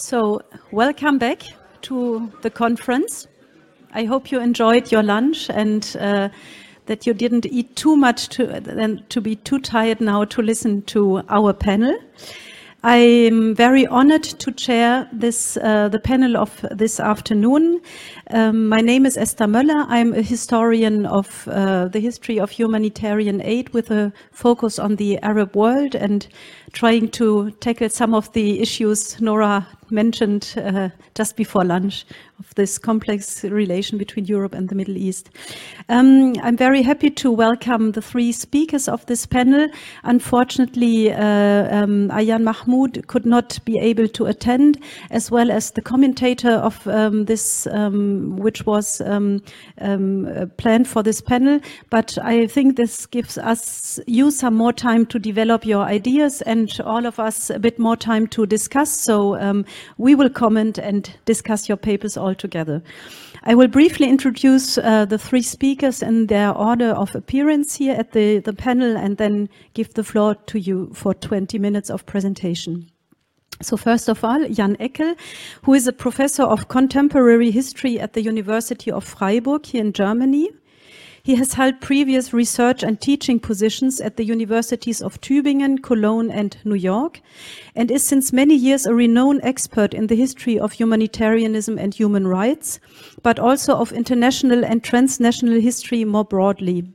So, welcome back to the conference. I hope you enjoyed your lunch and uh, that you didn't eat too much to, to be too tired now to listen to our panel. I'm very honored to chair this uh, the panel of this afternoon. Um, my name is Esther Möller. I'm a historian of uh, the history of humanitarian aid with a focus on the Arab world and trying to tackle some of the issues Nora mentioned uh, just before lunch of this complex relation between Europe and the Middle East. Um, I'm very happy to welcome the three speakers of this panel. Unfortunately, uh, um, Ayan Mahmoud could not be able to attend, as well as the commentator of um, this, um, which was um, um, planned for this panel. But I think this gives us you some more time to develop your ideas and all of us a bit more time to discuss. So we will comment and discuss your papers all together. I will briefly introduce uh, the three speakers in their order of appearance here at the, the panel and then give the floor to you for 20 minutes of presentation. So first of all, Jan Eckel, who is a professor of contemporary history at the University of Freiburg here in Germany. He has held previous research and teaching positions at the universities of Tübingen, Cologne, and New York, and is since many years a renowned expert in the history of humanitarianism and human rights, but also of international and transnational history more broadly.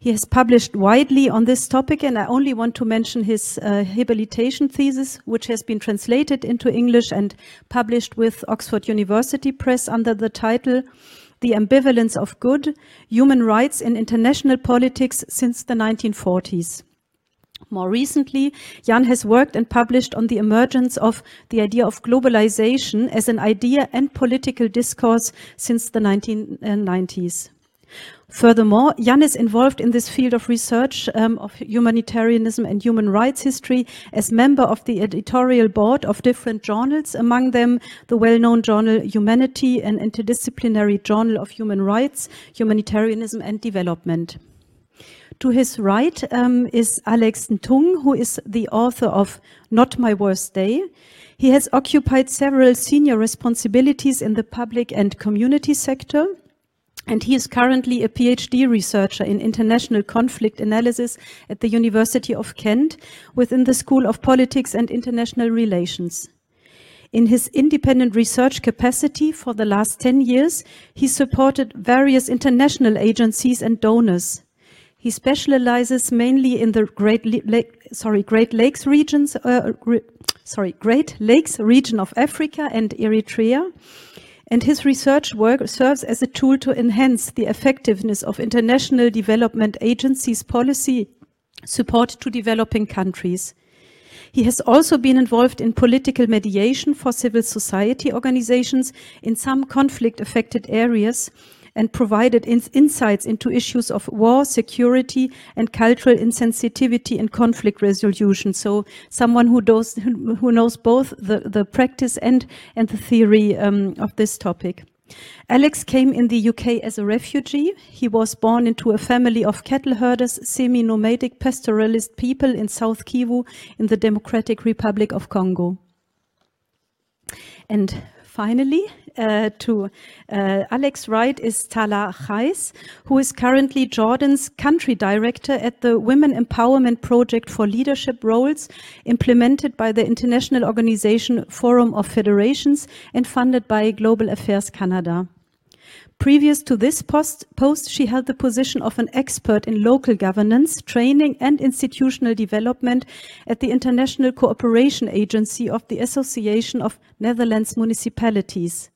He has published widely on this topic, and I only want to mention his uh, habilitation thesis, which has been translated into English and published with Oxford University Press under the title the ambivalence of good, human rights in international politics since the 1940s. More recently, Jan has worked and published on the emergence of the idea of globalization as an idea and political discourse since the 1990s. Furthermore, Jan is involved in this field of research um, of humanitarianism and human rights history as member of the editorial board of different journals, among them the well-known journal Humanity, an interdisciplinary journal of human rights, humanitarianism and development. To his right um, is Alex Ntung, who is the author of Not My Worst Day. He has occupied several senior responsibilities in the public and community sector. And he is currently a PhD researcher in international conflict analysis at the University of Kent within the School of Politics and International Relations. In his independent research capacity for the last 10 years, he supported various international agencies and donors. He specializes mainly in the Great, Lake, sorry, Great Lakes regions, uh, sorry, Great Lakes region of Africa and Eritrea and his research work serves as a tool to enhance the effectiveness of international development agencies' policy support to developing countries. He has also been involved in political mediation for civil society organizations in some conflict affected areas and provided insights into issues of war, security, and cultural insensitivity in conflict resolution. So someone who knows, who knows both the, the practice and, and the theory um, of this topic. Alex came in the UK as a refugee. He was born into a family of cattle herders, semi-nomadic pastoralist people in South Kivu in the Democratic Republic of Congo. And finally, uh, to uh, Alex right is Tala Khais, who is currently Jordan's country director at the Women Empowerment Project for Leadership Roles, implemented by the international organization Forum of Federations and funded by Global Affairs Canada. Previous to this post, post, she held the position of an expert in local governance, training and institutional development at the International Cooperation Agency of the Association of Netherlands Municipalities.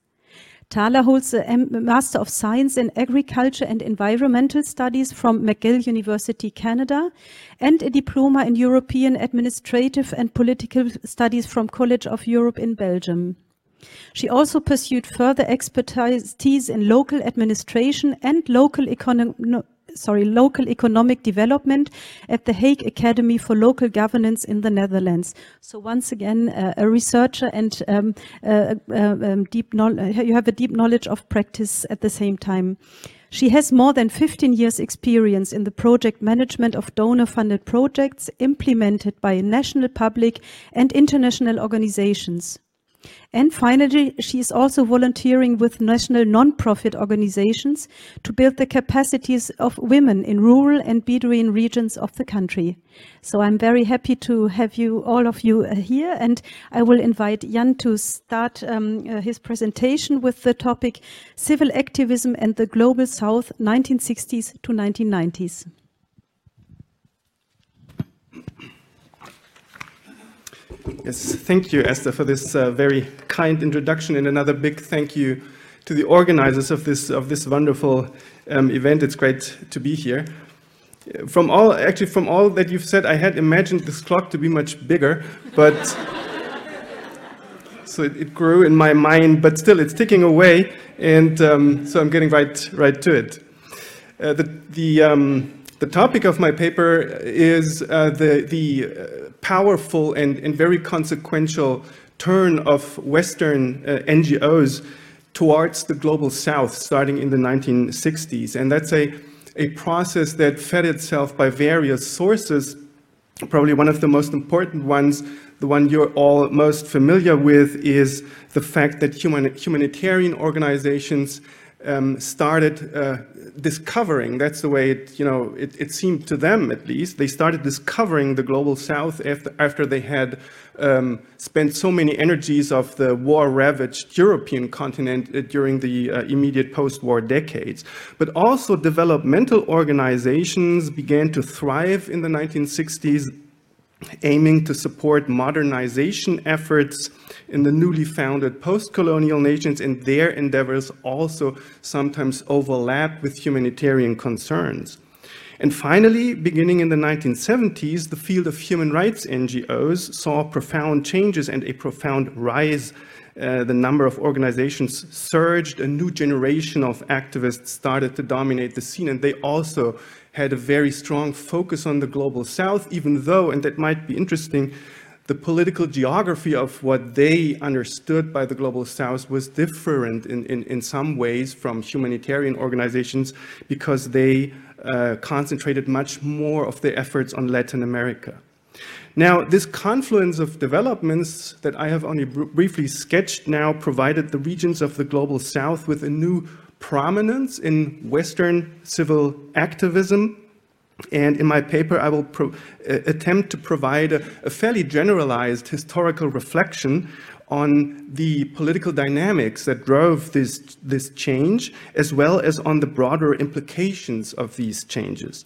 Tala holds a Master of Science in Agriculture and Environmental Studies from McGill University, Canada, and a Diploma in European Administrative and Political Studies from College of Europe in Belgium. She also pursued further expertise in local administration and local economic sorry, local economic development at the Hague Academy for Local Governance in the Netherlands. So once again, uh, a researcher and um, uh, uh, um, deep you have a deep knowledge of practice at the same time. She has more than 15 years experience in the project management of donor-funded projects implemented by national, public and international organizations. And finally, she is also volunteering with national non-profit organizations to build the capacities of women in rural and Bedouin regions of the country. So I'm very happy to have you, all of you uh, here, and I will invite Jan to start um, uh, his presentation with the topic Civil Activism and the Global South, 1960s to 1990s. Yes, thank you, Esther, for this uh, very kind introduction, and another big thank you to the organizers of this of this wonderful um, event. It's great to be here. From all, actually, from all that you've said, I had imagined this clock to be much bigger, but so it, it, grew in my mind. But still, it's ticking away, and um, so I'm getting right right to it. Uh, the the um, the topic of my paper is uh, the, the uh, powerful and, and very consequential turn of Western uh, NGOs towards the global south starting in the 1960s. And that's a, a process that fed itself by various sources. Probably one of the most important ones, the one you're all most familiar with, is the fact that human, humanitarian organizations um, started uh, discovering, that's the way it, you know, it, it, seemed to them at least, they started discovering the global south after, after they had um, spent so many energies of the war-ravaged European continent uh, during the uh, immediate post-war decades. But also developmental organizations began to thrive in the 1960s, aiming to support modernization efforts in the newly founded post-colonial nations and their endeavors also sometimes overlap with humanitarian concerns. And finally, beginning in the 1970s, the field of human rights NGOs saw profound changes and a profound rise. Uh, the number of organizations surged, a new generation of activists started to dominate the scene, and they also had a very strong focus on the global south, even though, and that might be interesting, the political geography of what they understood by the global south was different in, in, in some ways from humanitarian organizations because they uh, concentrated much more of their efforts on Latin America. Now, this confluence of developments that I have only br briefly sketched now provided the regions of the global south with a new prominence in Western civil activism and in my paper, I will uh, attempt to provide a, a, fairly generalized historical reflection on the political dynamics that drove this, this change, as well as on the broader implications of these changes.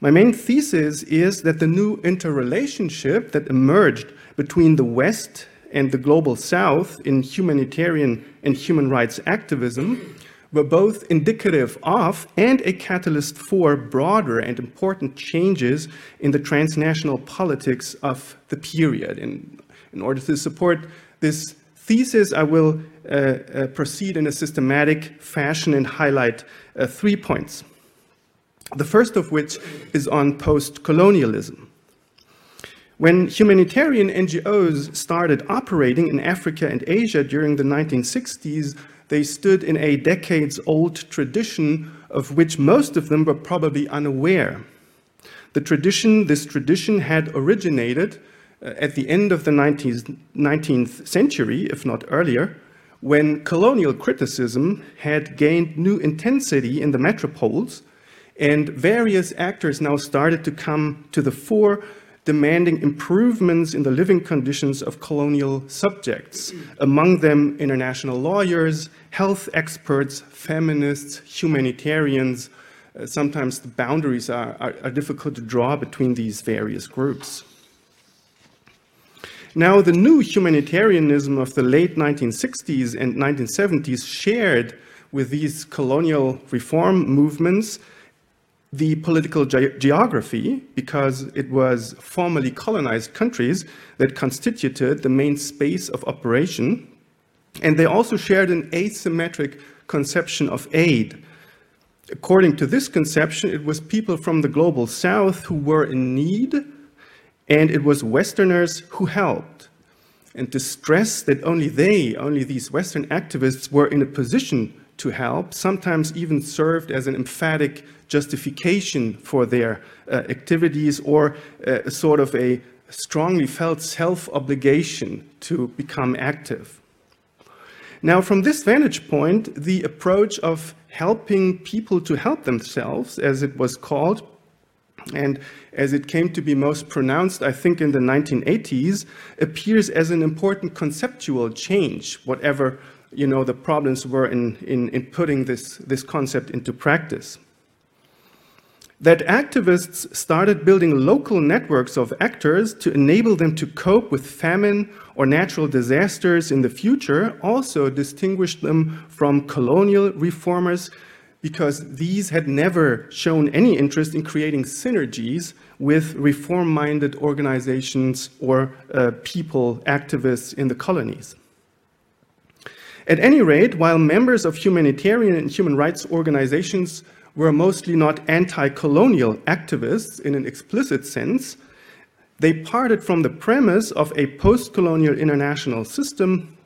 My main thesis is that the new interrelationship that emerged between the West and the global South in humanitarian and human rights activism were both indicative of and a catalyst for broader and important changes in the transnational politics of the period. In, in order to support this thesis, I will uh, uh, proceed in a systematic fashion and highlight uh, three points. The first of which is on post-colonialism. When humanitarian NGOs started operating in Africa and Asia during the 1960s, they stood in a decades old tradition of which most of them were probably unaware. The tradition, this tradition had originated uh, at the end of the 19th, 19th century, if not earlier, when colonial criticism had gained new intensity in the metropoles and various actors now started to come to the fore demanding improvements in the living conditions of colonial subjects, among them international lawyers, health experts, feminists, humanitarians. Uh, sometimes the boundaries are, are, are difficult to draw between these various groups. Now, the new humanitarianism of the late 1960s and 1970s shared with these colonial reform movements the political ge geography because it was formerly colonized countries that constituted the main space of operation. And they also shared an asymmetric conception of aid. According to this conception, it was people from the global south who were in need, and it was Westerners who helped. And to stress that only they, only these Western activists, were in a position to help, sometimes even served as an emphatic justification for their uh, activities or uh, sort of a strongly felt self-obligation to become active. Now, from this vantage point, the approach of helping people to help themselves, as it was called, and as it came to be most pronounced, I think, in the 1980s, appears as an important conceptual change, whatever you know, the problems were in, in, in putting this, this concept into practice. That activists started building local networks of actors to enable them to cope with famine or natural disasters in the future also distinguished them from colonial reformers because these had never shown any interest in creating synergies with reform minded organizations or uh, people, activists in the colonies. At any rate, while members of humanitarian and human rights organizations were mostly not anti colonial activists in an explicit sense, they parted from the premise of a post colonial international system,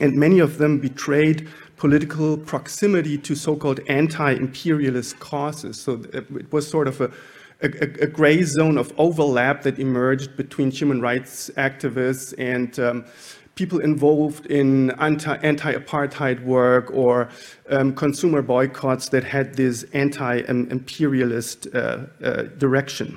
and many of them betrayed political proximity to so-called anti-imperialist causes. So it was sort of a, a, a, gray zone of overlap that emerged between human rights activists and um, people involved in anti-apartheid work or um, consumer boycotts that had this anti-imperialist uh, uh, direction.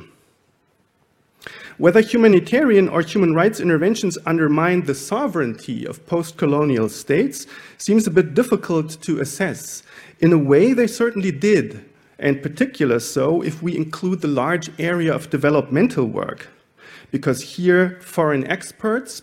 Whether humanitarian or human rights interventions undermine the sovereignty of post colonial states seems a bit difficult to assess. In a way, they certainly did, and particular so if we include the large area of developmental work, because here foreign experts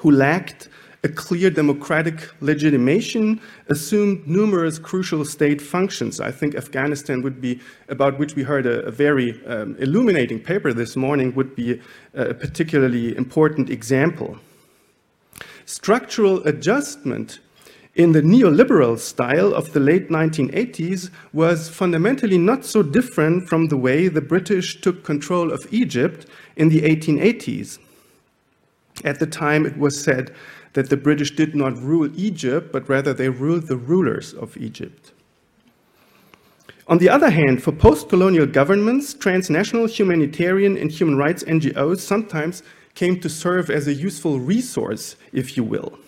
who lacked a clear democratic legitimation assumed numerous crucial state functions. I think Afghanistan would be, about which we heard a, a very um, illuminating paper this morning, would be a particularly important example. Structural adjustment in the neoliberal style of the late 1980s was fundamentally not so different from the way the British took control of Egypt in the 1880s. At the time, it was said that the British did not rule Egypt, but rather they ruled the rulers of Egypt. On the other hand, for post colonial governments, transnational humanitarian and human rights NGOs sometimes came to serve as a useful resource, if you will.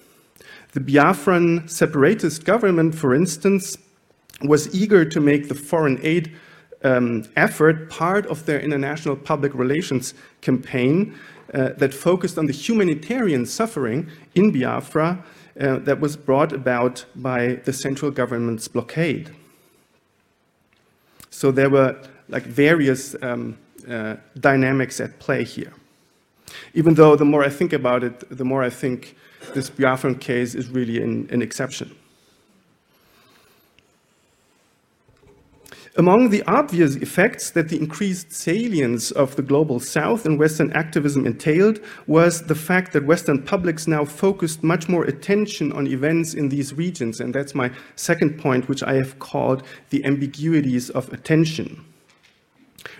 The Biafran separatist government, for instance, was eager to make the foreign aid um, effort part of their international public relations campaign uh, that focused on the humanitarian suffering in Biafra uh, that was brought about by the central government's blockade. So there were like various um, uh, dynamics at play here. Even though the more I think about it, the more I think this Biafran case is really an, an exception. Among the obvious effects that the increased salience of the global south and Western activism entailed was the fact that Western publics now focused much more attention on events in these regions. And that's my second point, which I have called the ambiguities of attention.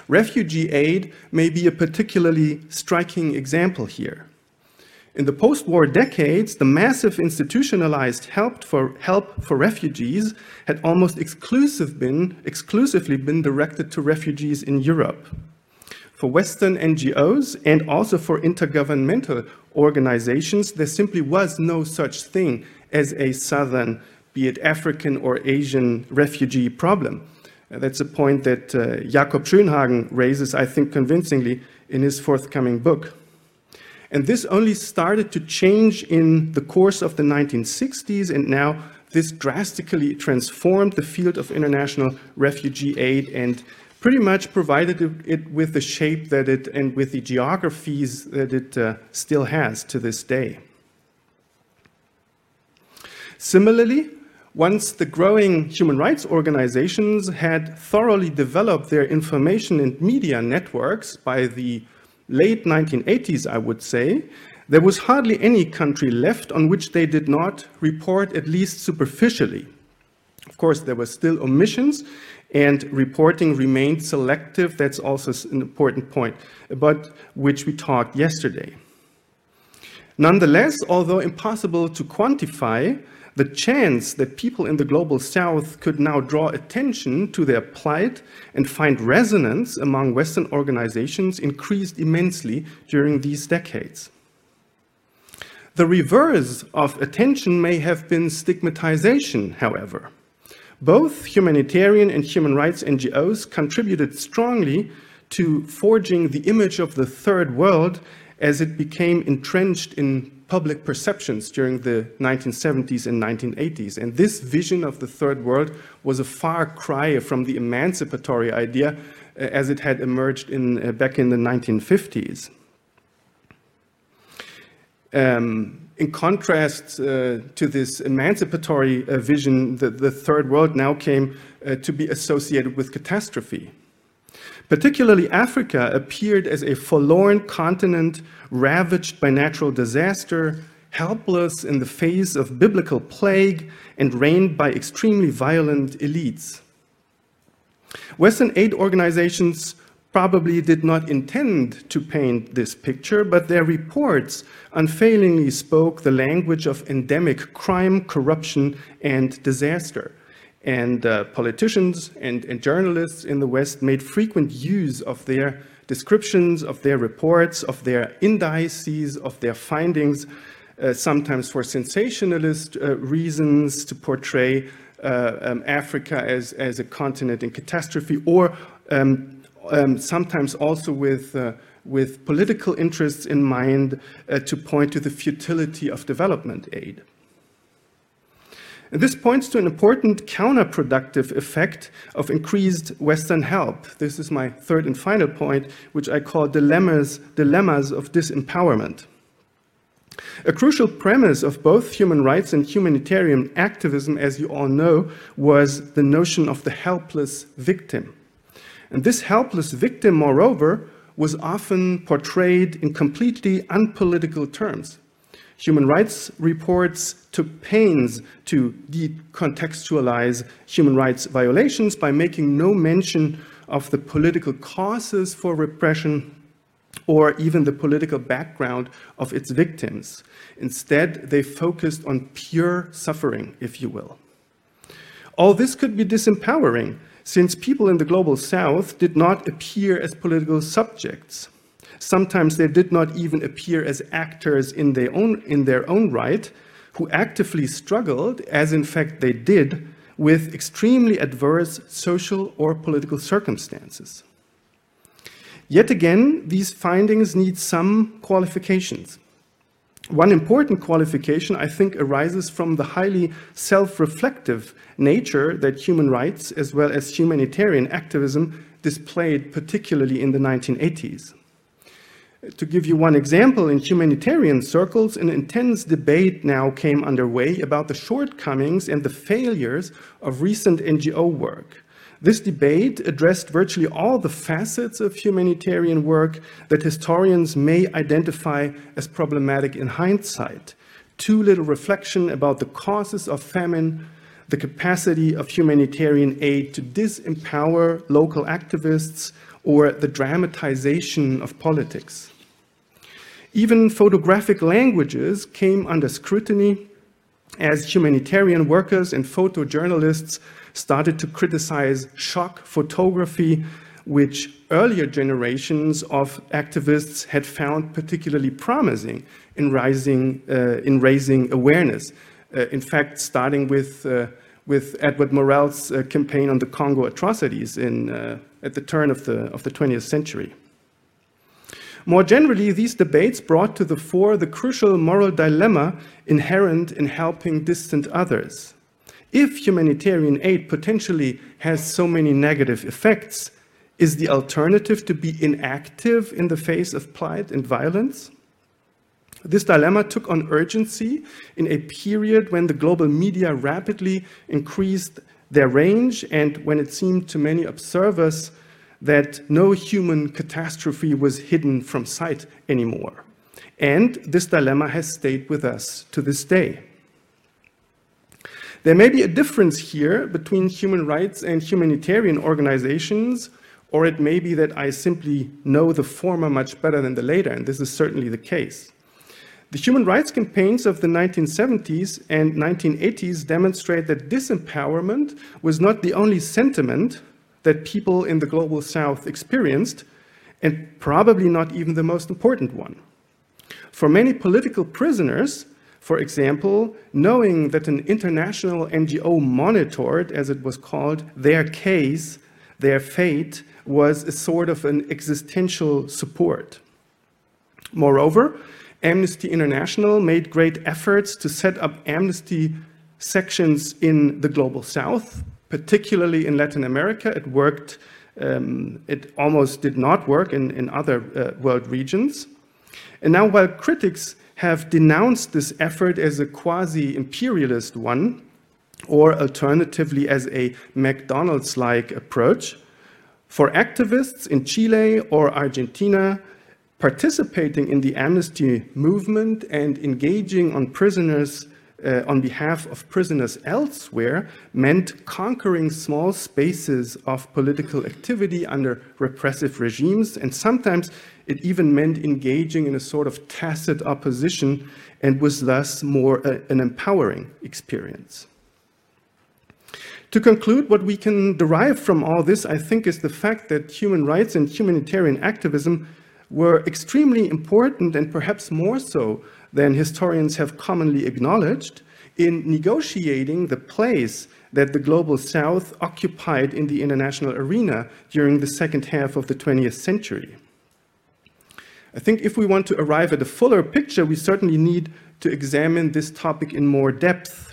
Refugee aid may be a particularly striking example here. In the post-war decades, the massive institutionalized help for, help for refugees had almost exclusive been, exclusively been directed to refugees in Europe. For Western NGOs and also for intergovernmental organizations, there simply was no such thing as a Southern, be it African or Asian refugee problem. Uh, that's a point that uh, Jakob Schönhagen raises, I think, convincingly in his forthcoming book. And this only started to change in the course of the 1960s, and now this drastically transformed the field of international refugee aid and pretty much provided it with the shape that it and with the geographies that it uh, still has to this day. Similarly, once the growing human rights organizations had thoroughly developed their information and media networks by the late 1980s, I would say, there was hardly any country left on which they did not report at least superficially. Of course, there were still omissions, and reporting remained selective. That's also an important point about which we talked yesterday. Nonetheless, although impossible to quantify, the chance that people in the global south could now draw attention to their plight and find resonance among Western organizations increased immensely during these decades. The reverse of attention may have been stigmatization, however. Both humanitarian and human rights NGOs contributed strongly to forging the image of the third world as it became entrenched in public perceptions during the 1970s and 1980s. And this vision of the third world was a far cry from the emancipatory idea uh, as it had emerged in, uh, back in the 1950s. Um, in contrast uh, to this emancipatory uh, vision, the, the, third world now came uh, to be associated with catastrophe. Particularly, Africa appeared as a forlorn continent ravaged by natural disaster, helpless in the face of biblical plague, and reigned by extremely violent elites. Western aid organizations probably did not intend to paint this picture, but their reports unfailingly spoke the language of endemic crime, corruption, and disaster. And uh, politicians and, and journalists in the West made frequent use of their descriptions, of their reports, of their indices, of their findings, uh, sometimes for sensationalist uh, reasons to portray uh, um, Africa as, as a continent in catastrophe, or um, um, sometimes also with, uh, with political interests in mind uh, to point to the futility of development aid. And this points to an important counterproductive effect of increased Western help. This is my third and final point, which I call dilemmas, dilemmas of disempowerment. A crucial premise of both human rights and humanitarian activism, as you all know, was the notion of the helpless victim. And this helpless victim, moreover, was often portrayed in completely unpolitical terms. Human rights reports took pains to decontextualize human rights violations by making no mention of the political causes for repression or even the political background of its victims. Instead, they focused on pure suffering, if you will. All this could be disempowering, since people in the global south did not appear as political subjects. Sometimes they did not even appear as actors in their own, in their own right, who actively struggled, as in fact they did, with extremely adverse social or political circumstances. Yet again, these findings need some qualifications. One important qualification, I think, arises from the highly self reflective nature that human rights as well as humanitarian activism displayed, particularly in the 1980s. To give you one example, in humanitarian circles, an intense debate now came underway about the shortcomings and the failures of recent NGO work. This debate addressed virtually all the facets of humanitarian work that historians may identify as problematic in hindsight. Too little reflection about the causes of famine, the capacity of humanitarian aid to disempower local activists, or the dramatization of politics. Even photographic languages came under scrutiny as humanitarian workers and photojournalists started to criticize shock photography, which earlier generations of activists had found particularly promising in, rising, uh, in raising awareness. Uh, in fact, starting with, uh, with Edward Morel's uh, campaign on the Congo atrocities in, uh, at the turn of the, of the 20th century. More generally, these debates brought to the fore the crucial moral dilemma inherent in helping distant others. If humanitarian aid potentially has so many negative effects, is the alternative to be inactive in the face of plight and violence? This dilemma took on urgency in a period when the global media rapidly increased their range and when it seemed to many observers that no human catastrophe was hidden from sight anymore. And this dilemma has stayed with us to this day. There may be a difference here between human rights and humanitarian organizations, or it may be that I simply know the former much better than the later, and this is certainly the case. The human rights campaigns of the 1970s and 1980s demonstrate that disempowerment was not the only sentiment that people in the global south experienced, and probably not even the most important one. For many political prisoners, for example, knowing that an international NGO monitored, as it was called, their case, their fate, was a sort of an existential support. Moreover, Amnesty International made great efforts to set up amnesty sections in the global south, particularly in Latin America. It worked, um, it almost did not work in, in other uh, world regions. And now, while critics have denounced this effort as a quasi imperialist one, or alternatively as a McDonald's like approach, for activists in Chile or Argentina, participating in the amnesty movement and engaging on prisoners uh, on behalf of prisoners elsewhere meant conquering small spaces of political activity under repressive regimes, and sometimes it even meant engaging in a sort of tacit opposition and was thus more uh, an empowering experience. To conclude, what we can derive from all this, I think, is the fact that human rights and humanitarian activism were extremely important and perhaps more so than historians have commonly acknowledged in negotiating the place that the global south occupied in the international arena during the second half of the 20th century. I think if we want to arrive at a fuller picture, we certainly need to examine this topic in more depth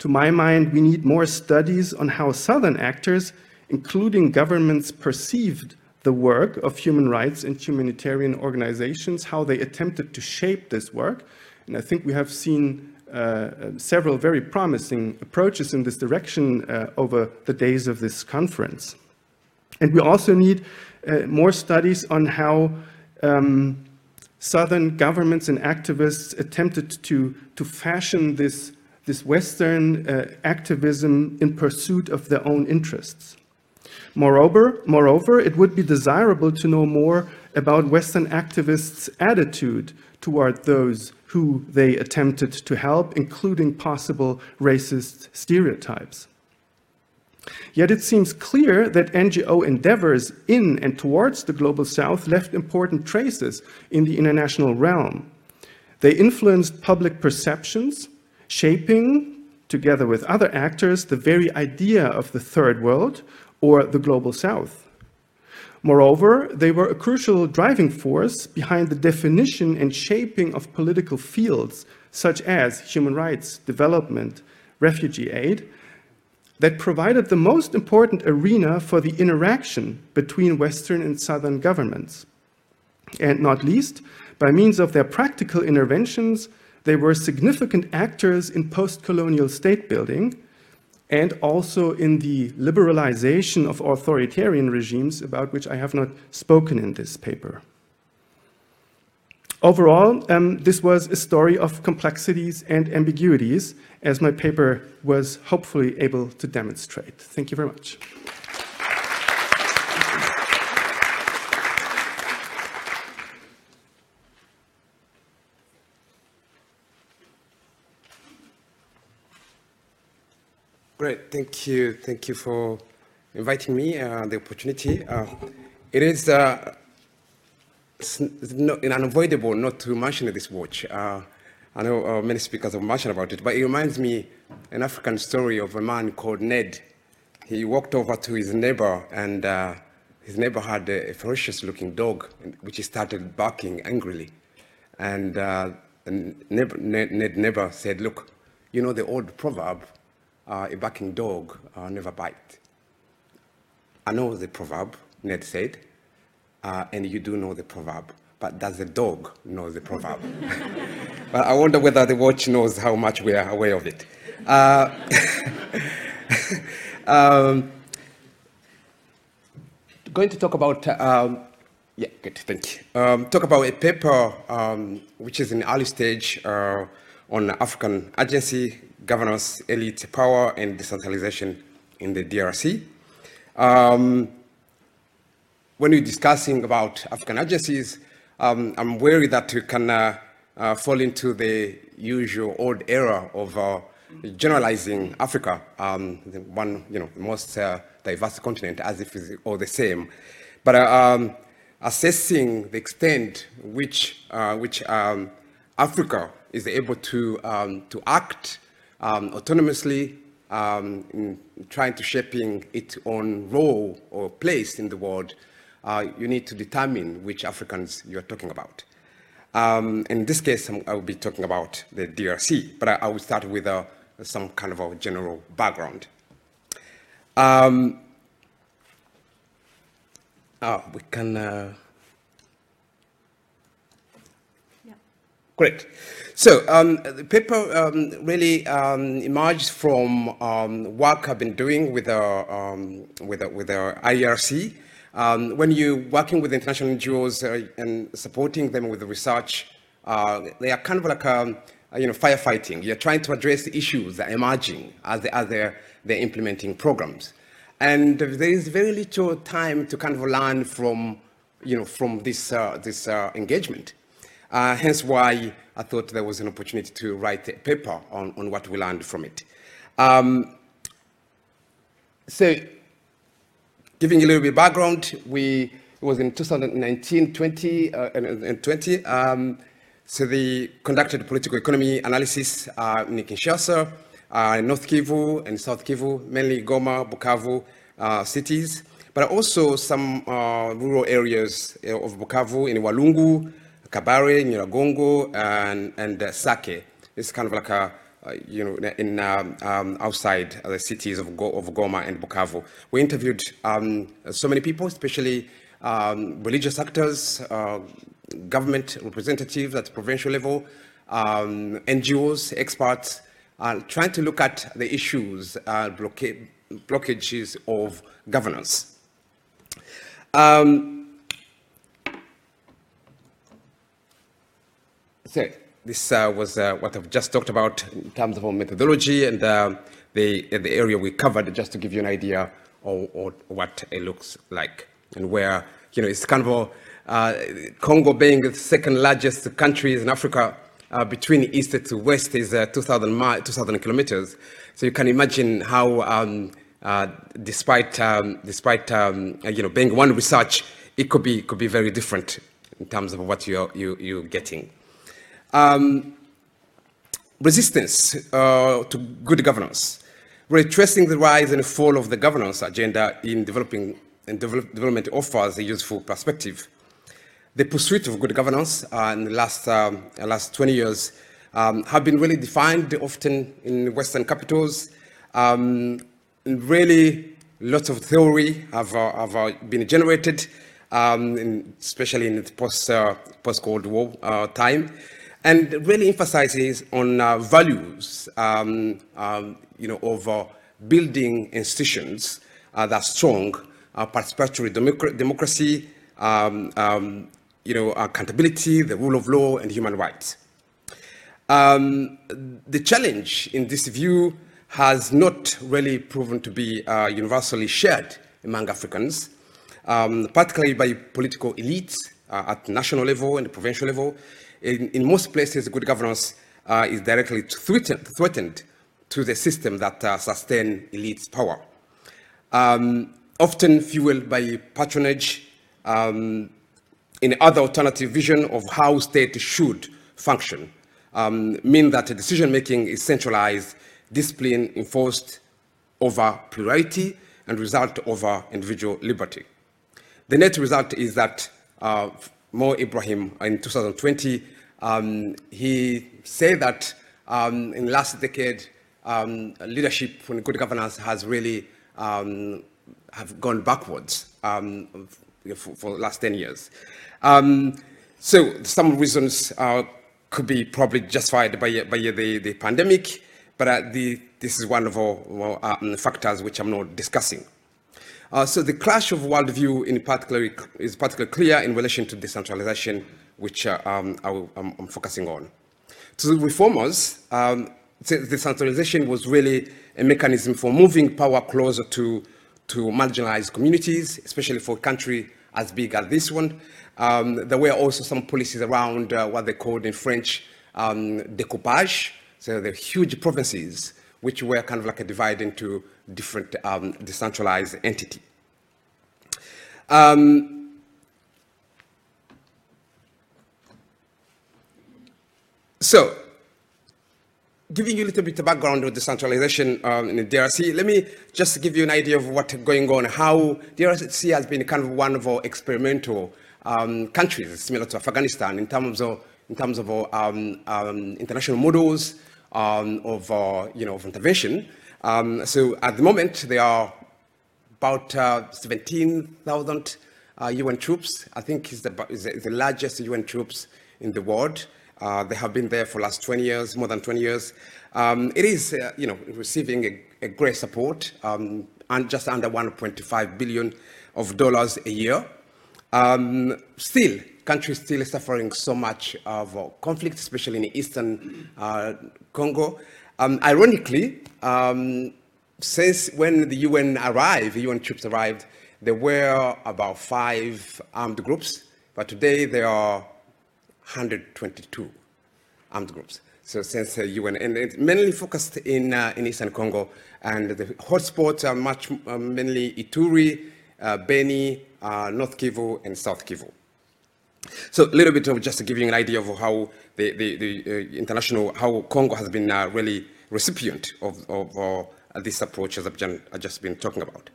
to my mind, we need more studies on how Southern actors, including governments, perceived the work of human rights and humanitarian organizations, how they attempted to shape this work. And I think we have seen uh, several very promising approaches in this direction uh, over the days of this conference. And we also need uh, more studies on how um, Southern governments and activists attempted to, to fashion this this Western uh, activism in pursuit of their own interests. Moreover, moreover, it would be desirable to know more about Western activists' attitude toward those who they attempted to help, including possible racist stereotypes. Yet it seems clear that NGO endeavors in and towards the global south left important traces in the international realm. They influenced public perceptions, shaping, together with other actors, the very idea of the third world or the global south. Moreover, they were a crucial driving force behind the definition and shaping of political fields such as human rights, development, refugee aid, that provided the most important arena for the interaction between Western and Southern governments. And not least, by means of their practical interventions, they were significant actors in post-colonial state building and also in the liberalization of authoritarian regimes about which I have not spoken in this paper. Overall, um, this was a story of complexities and ambiguities, as my paper was hopefully able to demonstrate. Thank you very much. Great, thank you. Thank you for inviting me, uh, the opportunity. Uh, it is uh, not, unavoidable not to mention this watch. Uh, I know uh, many speakers have mentioned about it, but it reminds me an African story of a man called Ned. He walked over to his neighbor, and uh, his neighbor had a, ferocious-looking dog, which he started barking angrily. And, and Ned, Ned neighbor said, look, you know the old proverb, uh, a barking dog uh, never bite. I know the proverb, Ned said, uh, and you do know the proverb, but does the dog know the proverb? but I wonder whether the watch knows how much we are aware of it. Uh, um, going to talk about, um, yeah, good, thank you. Um, talk about a paper um, which is in early stage uh, on African agency governance, elite power, and decentralization in the DRC. Um, when we're discussing about African agencies, um, I'm worried that we can uh, uh, fall into the usual old era of uh, generalizing Africa, um, the one, you know, most uh, diverse continent, as if it's all the same. But uh, um, assessing the extent which, uh, which um, Africa is able to, um, to act um, autonomously um, in trying to shaping its own role or place in the world, uh, you need to determine which Africans you're talking about. Um, in this case, I will be talking about the DRC, but I, I will start with uh, some kind of a general background. Um, oh, we can. Uh, Great. So um, the paper um, really um, emerged from um, work I've been doing with our, um, with, our, with our IRC. Um, when you're working with international NGOs uh, and supporting them with the research, uh, they are kind of like a, you know, firefighting. You're trying to address the issues that are emerging as, they, as they're, they're implementing programs. And there is very little time to kind of learn from, you know, from this, uh, this uh, engagement. Uh, hence why I thought there was an opportunity to write a paper on, on what we learned from it. Um, so, giving a little bit of background, we, it was in 2019, 20, uh, and, and 20. Um, so they conducted political economy analysis uh, in Kinshasa, uh, North Kivu and South Kivu, mainly Goma, Bukavu uh, cities, but also some uh, rural areas of Bukavu in Walungu, Kabare, Nyiragongo, and, and uh, Sake. It's kind of like a, uh, you know, in um, um, outside the cities of, Go of Goma and Bukavu. We interviewed um, so many people, especially um, religious actors, uh, government representatives at provincial level, um, NGOs, experts, uh, trying to look at the issues, uh, blockages of governance. Um, So this uh, was uh, what I've just talked about in terms of our methodology and uh, the, the area we covered, just to give you an idea of, of, what it looks like and where, you know, it's kind of uh, Congo being the second largest country in Africa, uh, between east to west is uh, 2,000 2,000 kilometers. So you can imagine how, um, despite, um, despite um, you know, being one research, it could be, could be very different in terms of what you're, you, you're getting. Um, resistance uh, to good governance, We're tracing the rise and fall of the governance agenda in developing and develop, development offers a useful perspective. The pursuit of good governance uh, in the last, um, last 20 years um, have been really defined often in Western capitals. Um, really, lots of theory have, uh, have uh, been generated, um, in, especially in the post, uh, post-Cold War uh, time and really emphasizes on uh, values, um, um, you know, of uh, building institutions uh, that are strong, uh, participatory democ democracy, um, um, you know, accountability, the rule of law, and human rights. Um, the challenge in this view has not really proven to be uh, universally shared among Africans, um, particularly by political elites uh, at national level and provincial level, in, in most places, good governance uh, is directly threatened, threatened, to the system that uh, sustain elites' power. Um, often fueled by patronage um, in other alternative vision of how state should function, um, mean that decision-making is centralized, discipline enforced over plurality, and result over individual liberty. The net result is that uh, Mo Ibrahim in 2020, um, he said that um, in the last decade, um, leadership and good governance has really um, have gone backwards um, for, for, the last 10 years. Um, so some reasons uh, could be probably justified by, by the, the pandemic, but uh, the, this is one of our, our factors which I'm not discussing. Uh, so the clash of worldview in particular is particularly clear in relation to decentralization, which uh, um, I am focusing on. To the reformers, um, decentralization was really a mechanism for moving power closer to, to marginalized communities, especially for a country as big as this one. Um, there were also some policies around uh, what they called in French um, découpage, so the huge provinces which were kind of like a divide into different um, decentralized entity. Um, so, giving you a little bit of background of decentralization um, in the DRC, let me just give you an idea of what's going on, how DRC has been kind of one of our experimental um, countries, similar to Afghanistan, in terms of, in terms of um, um international models um, of, uh, you know, of intervention. Um, so at the moment, there are about uh, 17,000 uh, UN troops. I think it's the, it's the largest UN troops in the world. Uh, they have been there for the last 20 years, more than 20 years. Um, it is, uh, you know, receiving a, a great support, um, and just under 1.5 billion of dollars a year. Um, still, countries still suffering so much of uh, conflict, especially in eastern uh, Congo. Um, ironically, um, since when the UN arrived, the UN troops arrived, there were about five armed groups, but today there are 122 armed groups. So since the UN, and it's mainly focused in, uh, in Eastern Congo, and the hotspots are much uh, mainly Ituri, uh, Beni, uh, North Kivu, and South Kivu. So a little bit of just to give you an idea of how the, the, the uh, international, how Congo has been uh, really recipient of, of uh, this approach as I've just been talking about.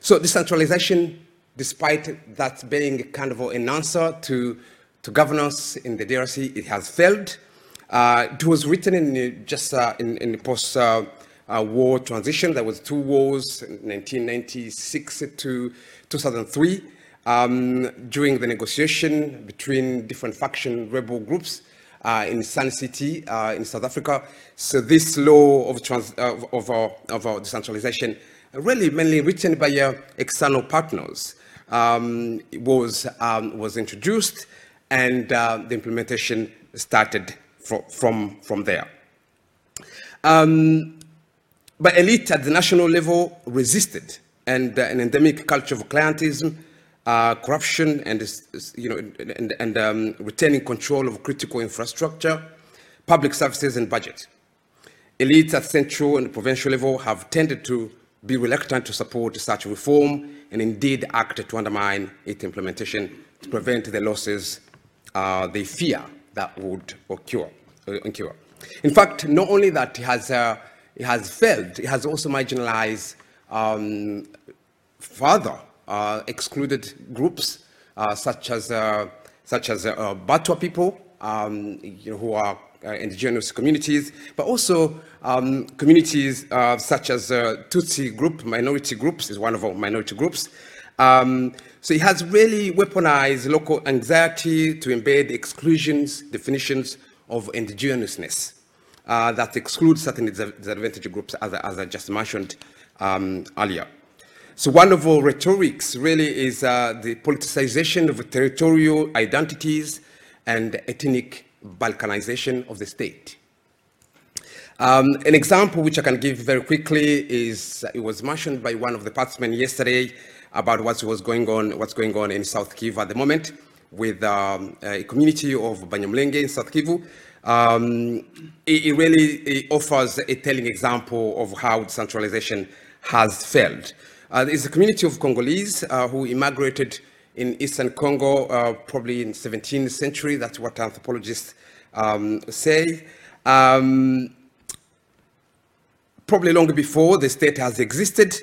So decentralization, despite that being kind of an answer to, to governance in the DRC, it has failed. Uh, it was written in just uh, in, in the post uh, uh war transition. There was two wars, 1996 to 2003, um, during the negotiation between different faction rebel groups uh, in Sun City uh, in South Africa. So this law of, trans, of, of, of decentralization really mainly written by uh, external partners, um, was, um, was introduced and uh, the implementation started fr from, from there. Um, but elite at the national level resisted and uh, an endemic culture of clientelism, uh, corruption, and, you know, and, and um, retaining control of critical infrastructure, public services, and budget. Elites at central and provincial level have tended to be reluctant to support such reform and indeed act to undermine its implementation to prevent the losses uh, they fear that would occur. Uh, occur. In fact, not only that it has, uh, it has failed, it has also marginalized um, further uh, excluded groups uh, such as, uh, such as Batwa people um, you know, who are uh, indigenous communities, but also um, communities uh, such as uh, Tutsi group, minority groups, is one of our minority groups. Um, so it has really weaponized local anxiety to embed exclusions, definitions of indigenousness uh, that exclude certain disadvantaged groups, as, as I just mentioned um, earlier. So one of our rhetorics really is uh, the politicization of territorial identities and ethnic balkanization of the state. Um, an example which I can give very quickly is it was mentioned by one of the participants yesterday about what was going on, what's going on in South Kivu at the moment with um, a community of Banyamulenge in South Kivu. Um, it, it, really it offers a telling example of how decentralization has failed. Uh, there's a community of Congolese uh, who immigrated in eastern Congo, uh, probably in 17th century. That's what anthropologists um, say. Um, probably long before the state has existed,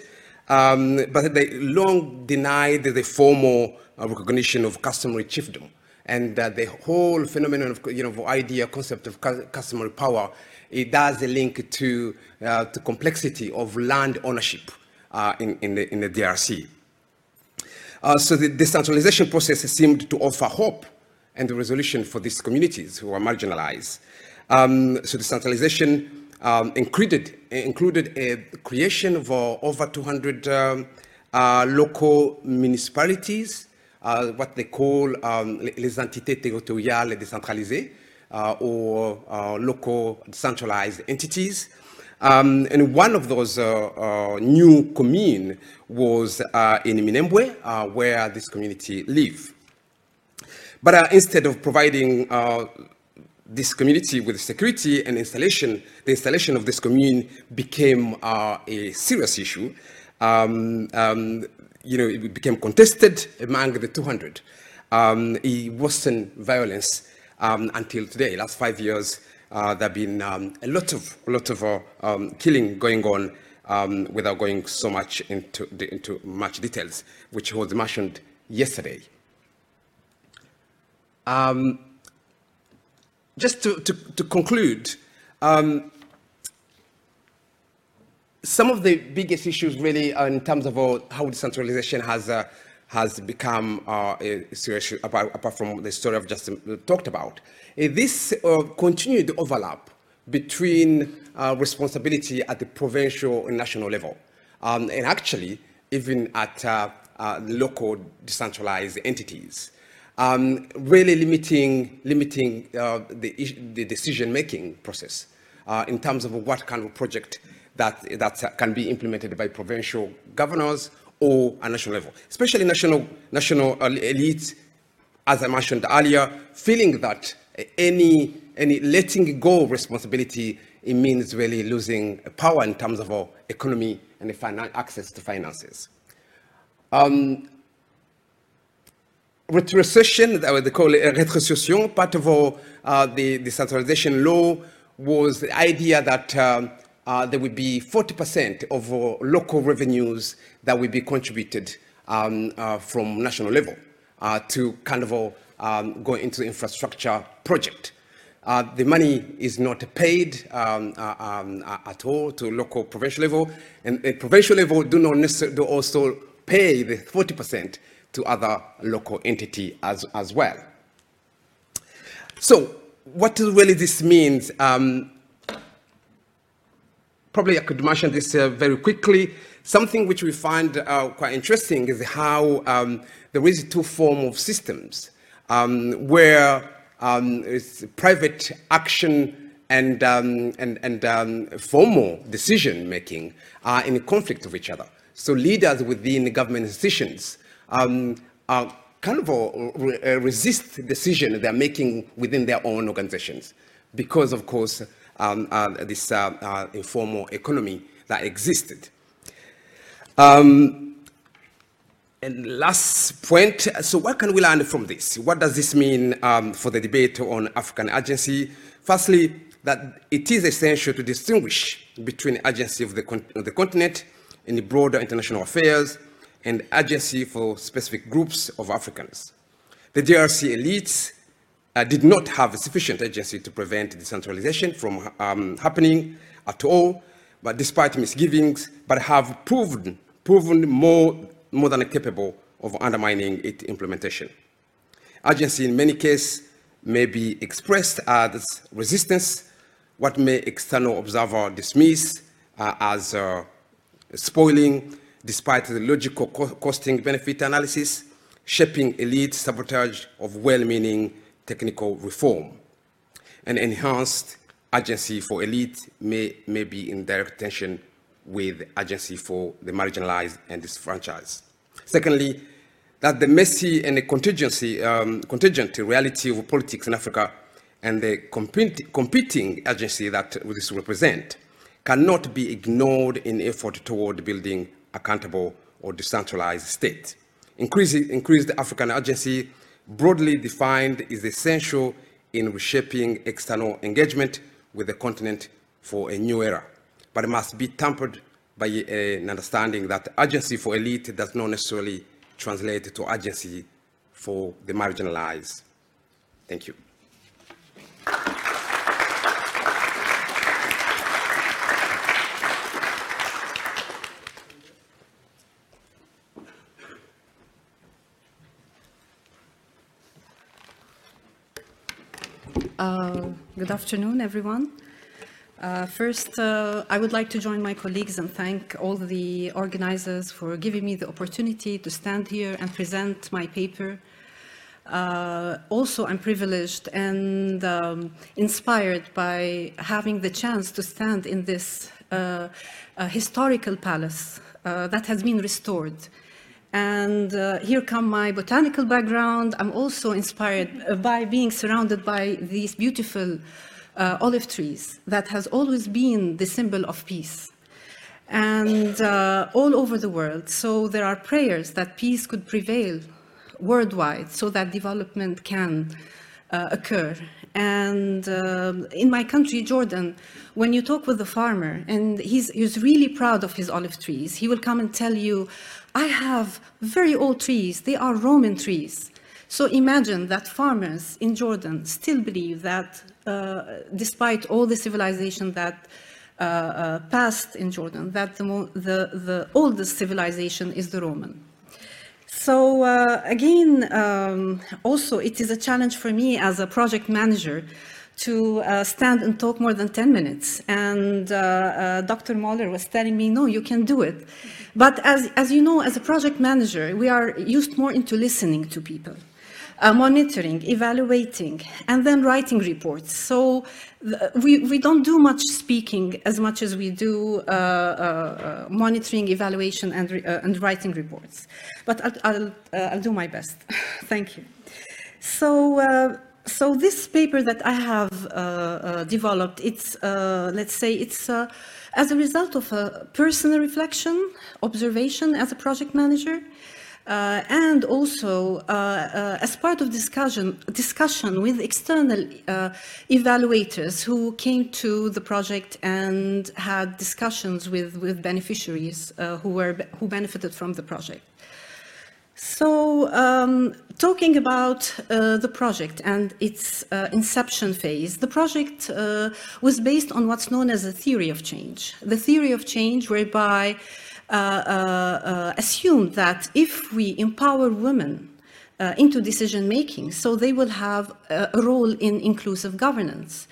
um, but they long denied the formal uh, recognition of customary chiefdom. And uh, the whole phenomenon of, you know, idea, concept of customary power, it does a link to uh, the complexity of land ownership in, in, the, in the DRC. Uh, so the decentralization process seemed to offer hope and the resolution for these communities who are marginalized. Um, so the decentralization um, included, included a creation of uh, over 200 um, uh, local municipalities, uh, what they call um, les entités territoriales décentralisées, uh, or uh, local decentralized entities. Um, and one of those uh, uh, new communes was uh, in Minembwe, uh, where this community live. But uh, instead of providing uh, this community with security and installation, the installation of this commune became a serious issue. Um, um, you know, it became contested among the 200. Um, it worsened violence um, until today. Last five years, uh, there have been um, a lot of, a lot of uh, um, killing going on um, without going so much into, the, into much details, which was mentioned yesterday. Um, just to, to, to conclude, um, some of the biggest issues really in terms of how decentralization has uh, has become uh, a serious apart, apart, from the story I've just talked about. Uh, this uh, continued overlap between uh, responsibility at the provincial and national level, um, and actually even at local decentralized entities. Um, really limiting, limiting the, the decision-making process in terms of what kind of project that, that can be implemented by provincial governors or a national level, especially national, national elites, as I mentioned earlier, feeling that any, any letting go of responsibility, it means really losing power in terms of our economy and access to finances. Um, retrocession, they call it retrocession, part of uh, the decentralization law was the idea that um, uh, there will be 40% of uh, local revenues that will be contributed um, uh, from national level uh, to kind of um, go into the infrastructure project. The money is not paid um, um, at all to local provincial level, and the provincial level do not necessarily also pay the 40% to other local entity as, as well. So what really this means, um, probably I could mention this uh, very quickly. Something which we find uh, quite interesting is how um, there is two form of systems um, where um, private action and, um, and, and um, formal decision making are in conflict with each other. So leaders within government institutions um, are kind of a, resist decision they're making within their own organizations because, of course, um, uh, this uh, uh, informal economy that existed. Um, and last point, so what can we learn from this? What does this mean um, for the debate on African agency? Firstly, that it is essential to distinguish between agency of the, con of the continent in the broader international affairs and agency for specific groups of Africans. The DRC elites uh, did not have sufficient agency to prevent decentralization from um, happening at all, but despite misgivings, but have proven, proven more, more than capable of undermining its implementation. Agency in many cases may be expressed as resistance, what may external observer dismiss uh, as uh, spoiling, despite the logical co costing benefit analysis, shaping elite sabotage of well-meaning technical reform. An enhanced agency for elite may, may be in direct tension with agency for the marginalized and disenfranchised. Secondly, that the messy and the contingency, um, contingent reality of politics in Africa and the compet competing agency that this represent cannot be ignored in effort toward building accountable or decentralized state. Increased, increased African agency broadly defined, is essential in reshaping external engagement with the continent for a new era, but it must be tempered by an understanding that agency for elite does not necessarily translate to agency for the marginalized. Thank you. Uh, good afternoon, everyone. Uh, first, uh, I would like to join my colleagues and thank all the organizers for giving me the opportunity to stand here and present my paper. Uh, also, I'm privileged and um, inspired by having the chance to stand in this uh, historical palace that has been restored and uh, here come my botanical background. I'm also inspired by being surrounded by these beautiful uh, olive trees that has always been the symbol of peace. And uh, all over the world. So there are prayers that peace could prevail worldwide so that development can uh, occur. And uh, in my country, Jordan, when you talk with the farmer and he's, he's really proud of his olive trees, he will come and tell you, I have very old trees, they are Roman trees. So imagine that farmers in Jordan still believe that uh, despite all the civilization that uh, uh, passed in Jordan, that the, the, the, oldest civilization is the Roman. So uh, again, um, also it is a challenge for me as a project manager to uh, stand and talk more than 10 minutes. And uh, uh, Dr. Moller was telling me, no, you can do it. But as, as you know, as a project manager, we are used more into listening to people uh, monitoring, evaluating, and then writing reports. So we, we don't do much speaking as much as we do uh, uh, uh monitoring, evaluation, and, uh, and writing reports. But I'll, I'll, uh, I'll do my best. Thank you. So, so this paper that I have developed, it's, let's say, it's as a result of a personal reflection, observation as a project manager, uh, and also, uh, uh, as part of discussion, discussion with external uh, evaluators who came to the project and had discussions with, with beneficiaries uh, who, were, who benefited from the project. So, um, talking about uh, the project and its uh, inception phase, the project uh, was based on what's known as a theory of change. The theory of change whereby uh, uh, uh, assumed that if we empower women into decision making, so they will have a role in inclusive governance.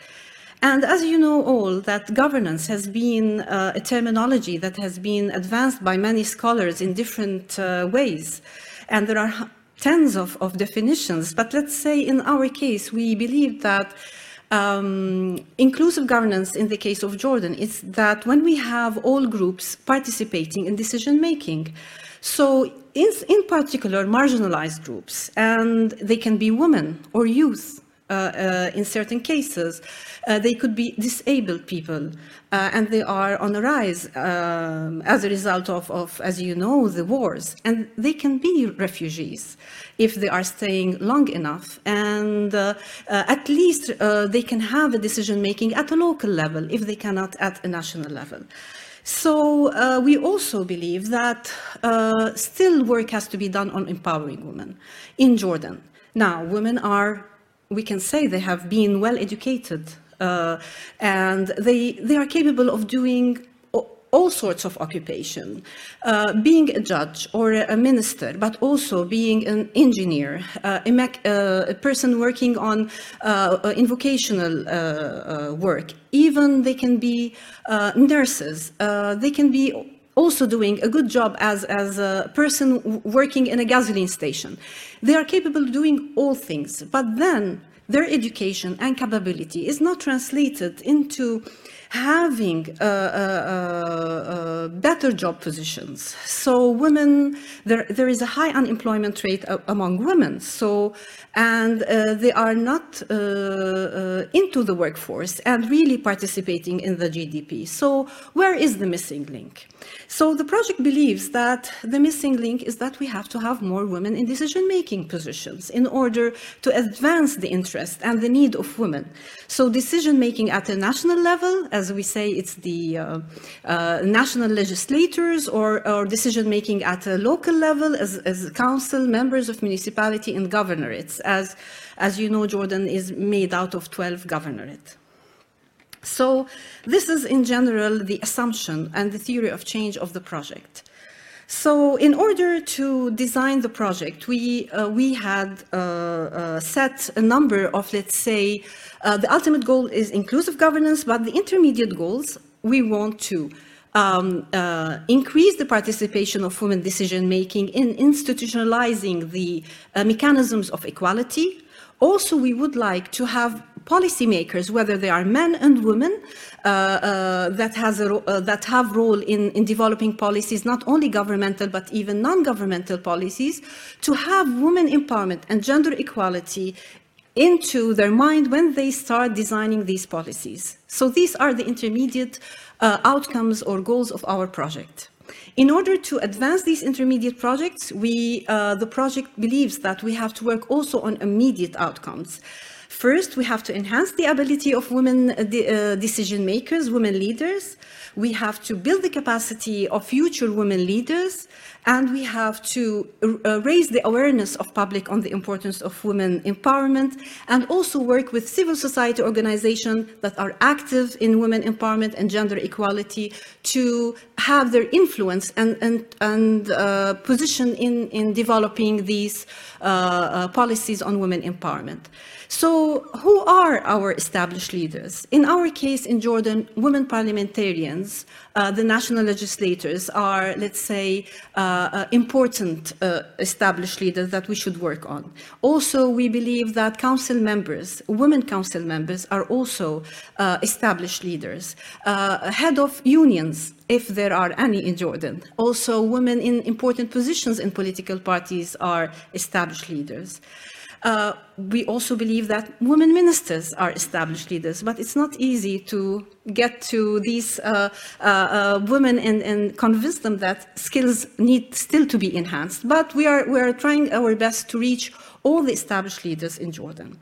And as you know all, that governance has been a terminology that has been advanced by many scholars in different ways. And there are tens of, of definitions. But let's say in our case, we believe that um, inclusive governance in the case of Jordan is that when we have all groups participating in decision making, so in, in particular marginalized groups, and they can be women or youth in certain cases, uh, they could be disabled people, uh, and they are on the rise um, as a result of, of, as you know, the wars. And they can be refugees if they are staying long enough. And uh, uh, at least uh, they can have a decision making at a local level if they cannot at a national level. So uh, we also believe that uh, still work has to be done on empowering women in Jordan. Now, women are, we can say they have been well educated uh, and they, they are capable of doing all sorts of occupation, uh, being a judge or a minister, but also being an engineer, uh, a, uh, a, person working on uh, invocational uh, uh, work. Even they can be nurses. they can be also doing a good job as, as a person working in a gasoline station. They are capable of doing all things, but then their education and capability is not translated into having uh, uh, uh, better job positions. So women, there, there is a high unemployment rate among women. So, and they are not into the workforce and really participating in the GDP. So where is the missing link? So the project believes that the missing link is that we have to have more women in decision-making positions in order to advance the interest and the need of women. So decision-making at a national level, as we say, it's the uh, uh, national legislators or, or decision-making at a local level as, as council, members of municipality and governorates. As, as you know, Jordan is made out of 12 governorates. So this is in general the assumption and the theory of change of the project. So in order to design the project, we, uh, we had uh, uh, set a number of, let's say, uh, the ultimate goal is inclusive governance, but the intermediate goals, we want to um, uh, increase the participation of women decision-making in institutionalizing the uh, mechanisms of equality. Also, we would like to have policymakers, whether they are men and women, uh, uh, that, has a, uh, that have role in, in developing policies, not only governmental, but even non-governmental policies, to have women empowerment and gender equality into their mind when they start designing these policies. So these are the intermediate uh, outcomes or goals of our project. In order to advance these intermediate projects, we, uh, the project believes that we have to work also on immediate outcomes. First, we have to enhance the ability of women uh, uh, decision makers, women leaders. We have to build the capacity of future women leaders, and we have to uh, raise the awareness of public on the importance of women empowerment, and also work with civil society organizations that are active in women empowerment and gender equality to have their influence and, and, and uh, position in, in developing these uh, uh policies on women empowerment. So who are our established leaders? In our case in Jordan, women parliamentarians, uh, the national legislators are, let's say, uh, uh, important uh, established leaders that we should work on. Also, we believe that council members, women council members, are also uh, established leaders. Head of unions, if there are any in Jordan. Also, women in important positions in political parties are established leaders. Uh, we also believe that women ministers are established leaders, but it's not easy to get to these uh, uh, uh, women and, and, convince them that skills need still to be enhanced. But we are, we are trying our best to reach all the established leaders in Jordan.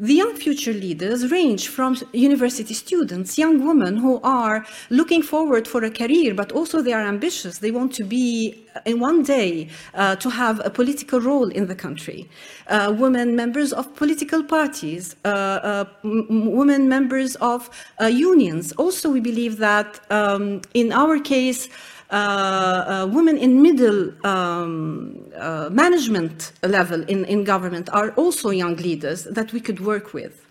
The young future leaders range from university students, young women who are looking forward for a career, but also they are ambitious. They want to be, in one day, uh, to have a political role in the country. Uh, women members of political parties, uh, uh women members of uh, unions. Also, we believe that um, in our case, uh, uh, women in middle um, uh, management level in, in government are also young leaders that we could work with.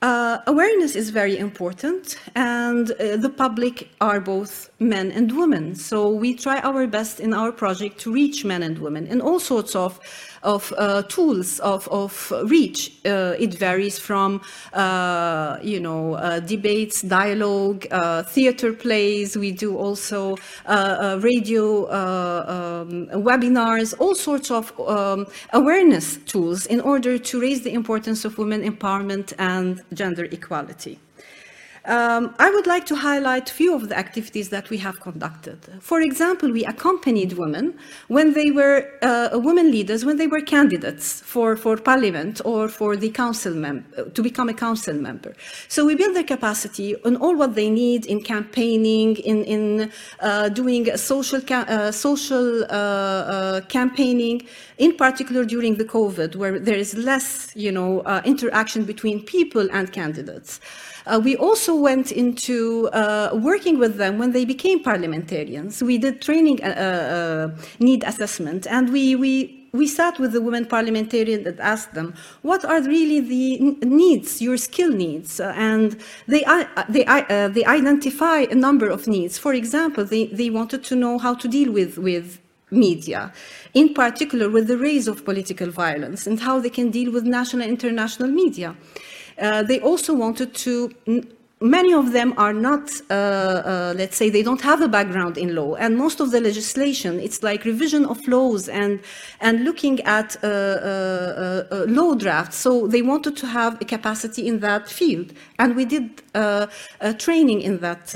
Uh, awareness is very important, and uh, the public are both men and women. So we try our best in our project to reach men and women in all sorts of of uh, tools of, of reach. Uh, it varies from, uh, you know, uh, debates, dialogue, uh, theater plays. We do also uh, radio um, webinars, all sorts of um, awareness tools in order to raise the importance of women empowerment and gender equality. Um, I would like to highlight a few of the activities that we have conducted. For example, we accompanied women when they were uh, women leaders, when they were candidates for, for parliament or for the council mem- to become a council member. So we build their capacity on all what they need in campaigning, in, in uh, doing social, ca- uh, social uh, uh, campaigning, in particular during the COVID, where there is less, you know, uh, interaction between people and candidates. Uh, we also went into uh, working with them when they became parliamentarians. We did training uh, uh need assessment, and we, we we sat with the women parliamentarians and asked them, what are really the needs, your skill needs? Uh, and they, they, uh, they identify a number of needs. For example, they, they wanted to know how to deal with, with media, in particular with the rise of political violence and how they can deal with national and international media. Uh, they also wanted to many of them are not, uh, uh, let's say, they don't have a background in law, and most of the legislation, it's like revision of laws and and looking at uh, uh, uh law drafts. So they wanted to have a capacity in that field, and we did training in that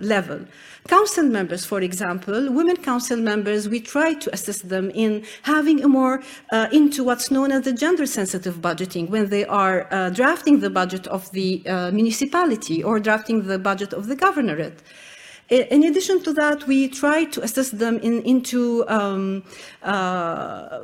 level. Council members, for example, women council members, we try to assist them in having a more uh, into what's known as the gender sensitive budgeting when they are uh, drafting the budget of the uh, municipality or drafting the budget of the governorate. In addition to that, we try to assist them in, into um, uh,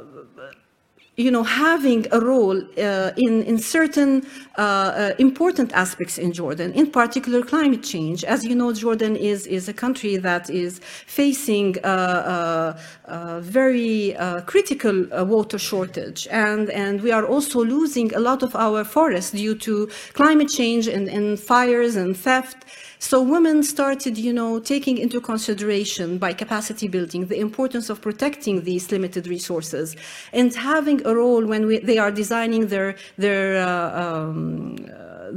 you know, having a role uh, in, in certain uh, uh, important aspects in Jordan, in particular climate change. As you know, Jordan is, is a country that is facing a, a, a very uh, critical uh, water shortage. And, and we are also losing a lot of our forests due to climate change and, and fires and theft. So women started, you know, taking into consideration by capacity building the importance of protecting these limited resources and having a role when we, they are designing their their uh, um, uh,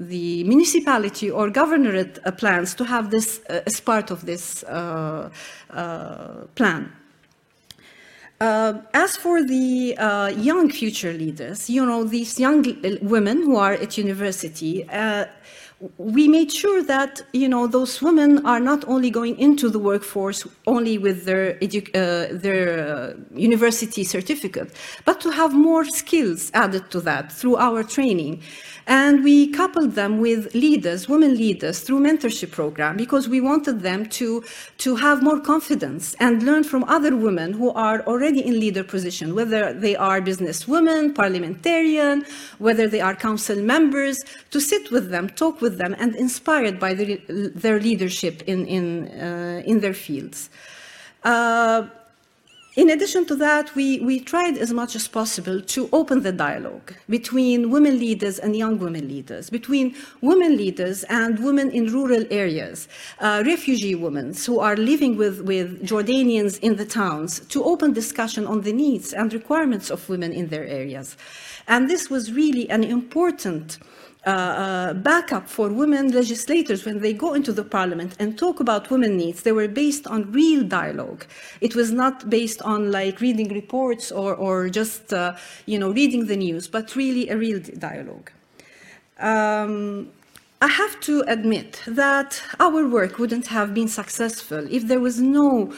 the municipality or governorate uh, plans to have this uh, as part of this uh, plan. uh, as for the uh, young future leaders, you know, these young women who are at university, uh, we made sure that you know those women are not only going into the workforce only with their uh, their uh, university certificate, but to have more skills added to that through our training. And we coupled them with leaders, women leaders, through mentorship program because we wanted them to, to have more confidence and learn from other women who are already in leader position, whether they are business women, parliamentarian, whether they are council members, to sit with them, talk with them, and inspired by the, their leadership in, in, uh, in their fields. Uh, in addition to that, we, we tried as much as possible to open the dialogue between women leaders and young women leaders, between women leaders and women in rural areas, uh, refugee women who are living with, with Jordanians in the towns, to open discussion on the needs and requirements of women in their areas. And this was really an important uh, uh, backup for women legislators when they go into the parliament and talk about women needs. They were based on real dialogue. It was not based on like reading reports or, or just, uh, you know, reading the news, but really a real dialogue. Um, I have to admit that our work wouldn't have been successful if there was no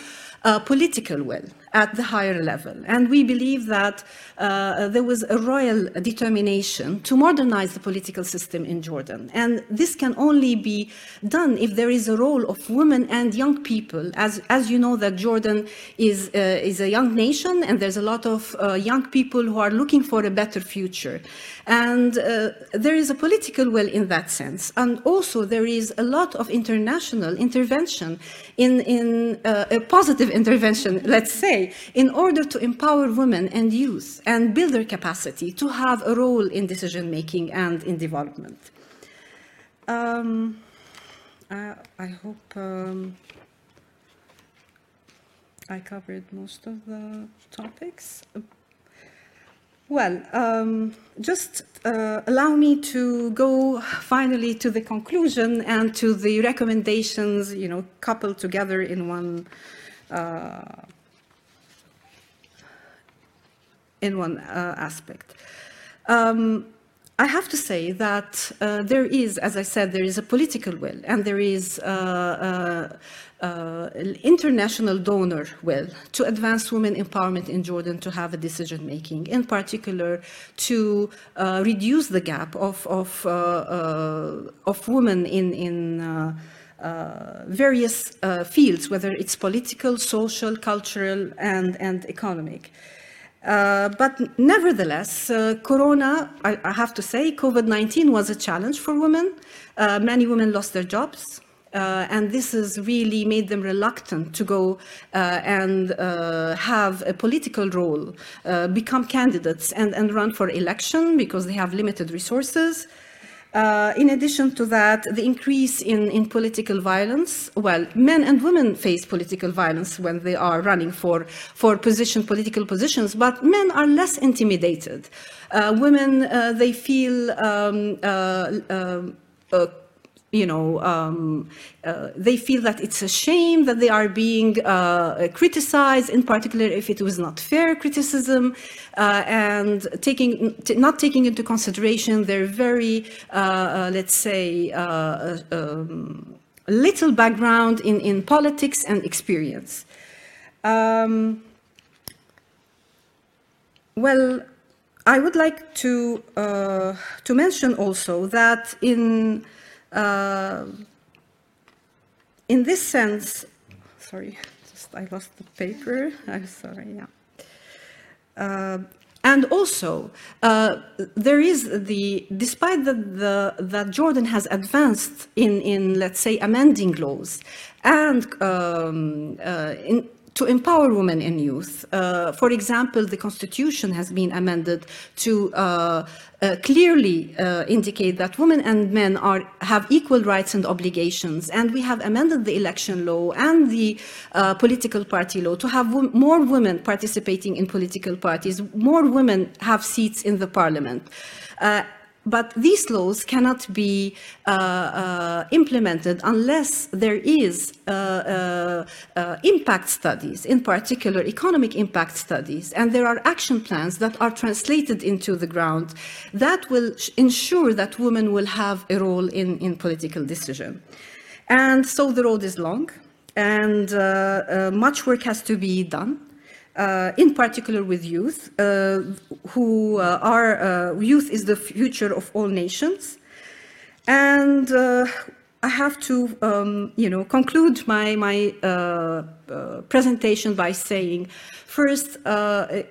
uh, political will at the higher level. And we believe that uh, there was a royal determination to modernize the political system in Jordan. And this can only be done if there is a role of women and young people. As, as you know, that Jordan is, uh, is a young nation and there's a lot of uh, young people who are looking for a better future. And uh, there is a political will in that sense. And also there is a lot of international intervention in, in uh, a positive intervention, let's say, in order to empower women and youth and build their capacity to have a role in decision making and in development. Um, I, I, hope um, I covered most of the topics. Well, um, just uh, allow me to go finally to the conclusion and to the recommendations, you know, coupled together in one uh, in one uh, aspect. Um, I have to say that uh, there is, as I said, there is a political will and there is uh, uh, uh, international donor will to advance women empowerment in Jordan to have a decision making, in particular to uh, reduce the gap of, of, of women in, in various fields, whether it's political, social, cultural, and, and economic. Uh, but nevertheless, uh, Corona, I, I, have to say, COVID-19 was a challenge for women. Uh, many women lost their jobs. Uh, and this has really made them reluctant to go uh, and have a political role, become candidates and, and run for election because they have limited resources. Uh, in addition to that, the increase in, in political violence, well, men and women face political violence when they are running for, for position, political positions, but men are less intimidated. Uh, women, uh, they feel um, uh, uh, you know, um, uh, they feel that it's a shame that they are being uh, criticized, in particular if it was not fair criticism, uh, and taking not taking into consideration their very, uh, uh, let's say, uh, um, little background in, in politics and experience. Um, well, I would like to to mention also that in uh, in this sense, sorry, just I lost the paper. I'm sorry, yeah. Uh, and also, uh, there is the, despite that, the, that Jordan has advanced in, in, let's say, amending laws and um, uh, in, to empower women and youth. Uh, for example, the constitution has been amended to uh, uh, clearly uh, indicate that women and men are, have equal rights and obligations. And we have amended the election law and the uh, political party law to have more women participating in political parties, more women have seats in the parliament. But these laws cannot be uh, uh, implemented unless there is uh, uh, uh, impact studies, in particular economic impact studies, and there are action plans that are translated into the ground that will ensure that women will have a role in, in political decision. And so the road is long, and uh, much work has to be done uh, in particular with youth, uh, who uh, are, uh, youth is the future of all nations. And uh, I have to, um, you know, conclude my, my uh, presentation by saying, first,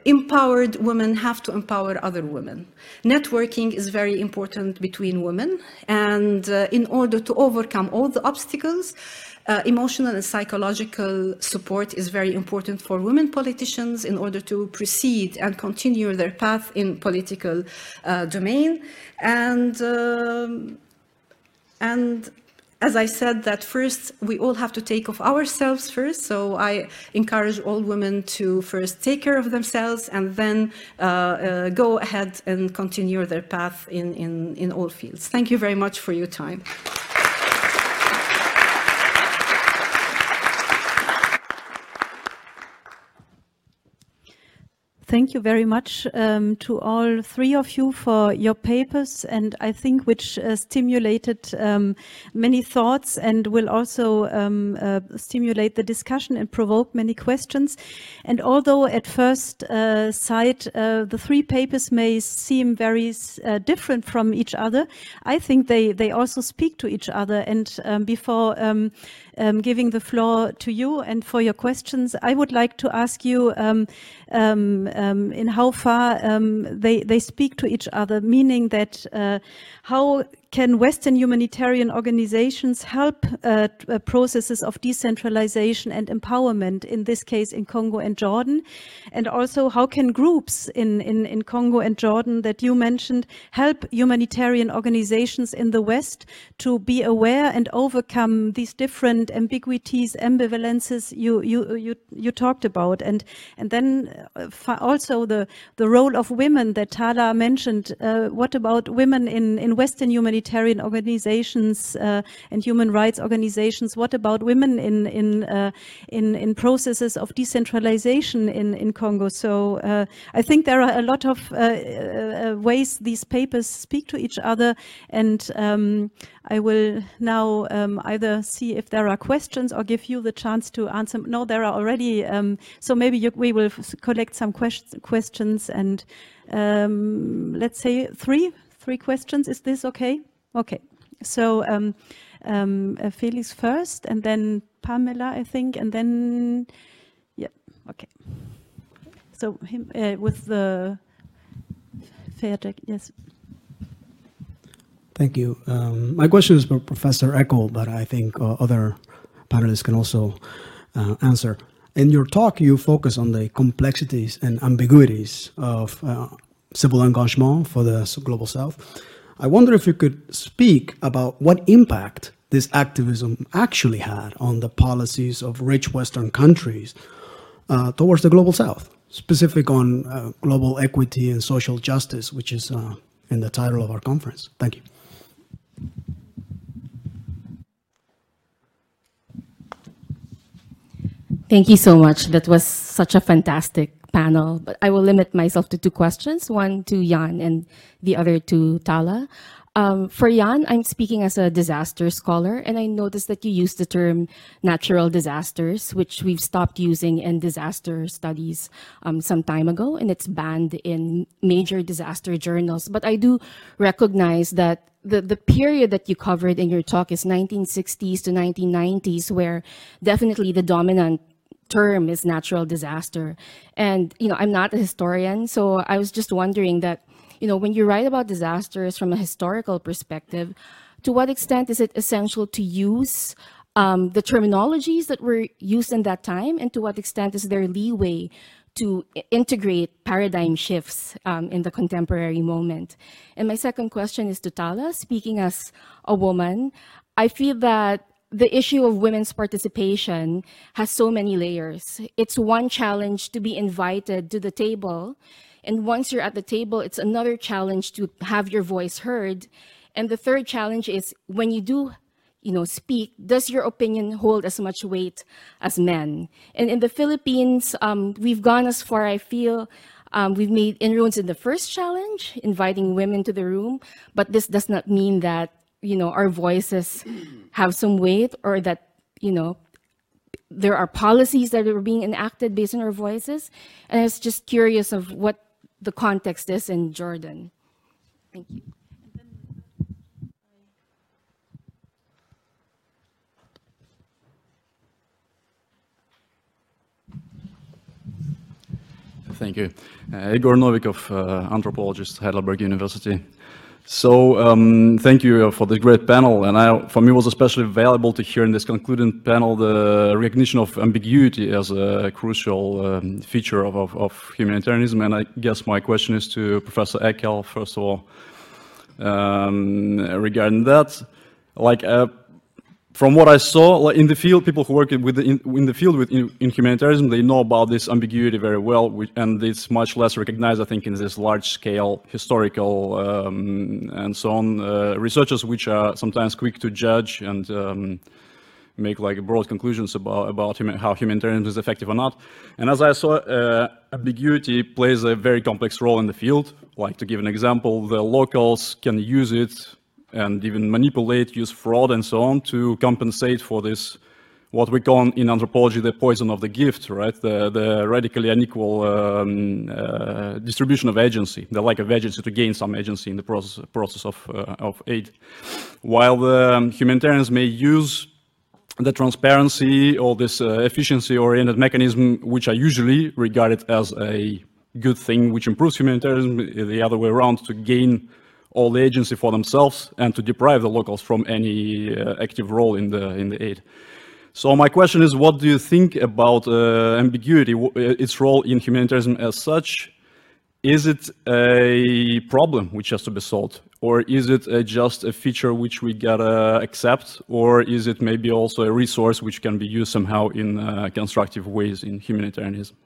empowered women have to empower other women. Networking is very important between women. And in order to overcome all the obstacles, uh, emotional and psychological support is very important for women politicians in order to proceed and continue their path in political uh, domain. And, um, and as I said, that first we all have to take of ourselves first. So I encourage all women to first take care of themselves and then uh, uh, go ahead and continue their path in, in, in all fields. Thank you very much for your time. Thank you very much um, to all three of you for your papers and I think which uh, stimulated um, many thoughts and will also um, uh, stimulate the discussion and provoke many questions. And although at first uh, sight uh, the three papers may seem very uh, different from each other, I think they, they also speak to each other. And um, before um, giving the floor to you and for your questions. I would like to ask you um, um, um in how far um, they, they speak to each other, meaning that uh, how can Western humanitarian organizations help uh, uh, processes of decentralization and empowerment, in this case in Congo and Jordan? And also how can groups in, in, in Congo and Jordan that you mentioned help humanitarian organizations in the West to be aware and overcome these different ambiguities, ambivalences you, you, you, you talked about? And, and then uh, also the, the role of women that Tala mentioned. Uh, what about women in, in Western humanitarian humanitarian organizations uh, and human rights organizations? What about women in in uh, in, in processes of decentralization in in Congo? So uh, I think there are a lot of ways these papers speak to each other, and um, I will now um, either see if there are questions or give you the chance to answer. No, there are already. Um, so maybe you, we will collect some quest questions and um, let's say three three questions. Is this okay? Okay, so um, um, uh, Felix first, and then Pamela, I think, and then yeah, okay. So him uh, with the Fairdeck, yes. Thank you. Um, my question is for Professor Eckel, but I think uh, other panelists can also uh, answer. In your talk, you focus on the complexities and ambiguities of uh, civil engagement for the global south. I wonder if you could speak about what impact this activism actually had on the policies of rich Western countries uh, towards the global south, specific on uh, global equity and social justice, which is uh, in the title of our conference. Thank you. Thank you so much. That was such a fantastic panel, but I will limit myself to two questions, one to Jan and the other to Tala. Um, for Jan, I'm speaking as a disaster scholar, and I noticed that you used the term natural disasters, which we've stopped using in disaster studies um, some time ago, and it's banned in major disaster journals. But I do recognize that the, the period that you covered in your talk is 1960s to 1990s, where definitely the dominant term is natural disaster. And, you know, I'm not a historian, so I was just wondering that, you know, when you write about disasters from a historical perspective, to what extent is it essential to use um, the terminologies that were used in that time, and to what extent is there leeway to integrate paradigm shifts um, in the contemporary moment? And my second question is to Tala, speaking as a woman, I feel that the issue of women's participation has so many layers. It's one challenge to be invited to the table And once you're at the table, it's another challenge to have your voice heard. And the third challenge is when you do you know, speak, does your opinion hold as much weight as men? And in the Philippines, um, we've gone as far, I feel, um, we've made inroads in the first challenge, inviting women to the room, but this does not mean that, you know, our voices have some weight or that, you know, there are policies that are being enacted based on our voices. And I was just curious of what the context is in Jordan. Thank you. Thank you. Uh, Igor Novikov, uh, anthropologist, Heidelberg University. So um, thank you for this great panel, and I, for me was especially valuable to hear in this concluding panel the recognition of ambiguity as a crucial um, feature of, of, of, humanitarianism. And I guess my question is to Professor Eckel, first of all, um, regarding that. Like, uh, from what I saw like in the field, people who work with the, in, in, the field with in, in, humanitarianism, they know about this ambiguity very well, and it's much less recognized, I think, in this large-scale historical um, and so on uh, researchers, which are sometimes quick to judge and um, make like broad conclusions about about how humanitarianism is effective or not. And as I saw, uh, ambiguity plays a very complex role in the field. Like to give an example, the locals can use it and even manipulate, use fraud and so on to compensate for this, what we call in anthropology the poison of the gift, right? The, the radically unequal um, uh, distribution of agency, the lack of agency to gain some agency in the process, process of, uh, of aid. While the um, humanitarians may use the transparency or this uh, efficiency-oriented mechanism, which are usually regarded as a good thing, which improves humanitarianism, the other way around, to gain all the agency for themselves and to deprive the locals from any uh, active role in the in the aid. So my question is, what do you think about uh, ambiguity, uh, its role in humanitarianism as such? Is it a problem which has to be solved? Or is it just a feature which we gotta accept? Or is it maybe also a resource which can be used somehow in uh, constructive ways in humanitarianism?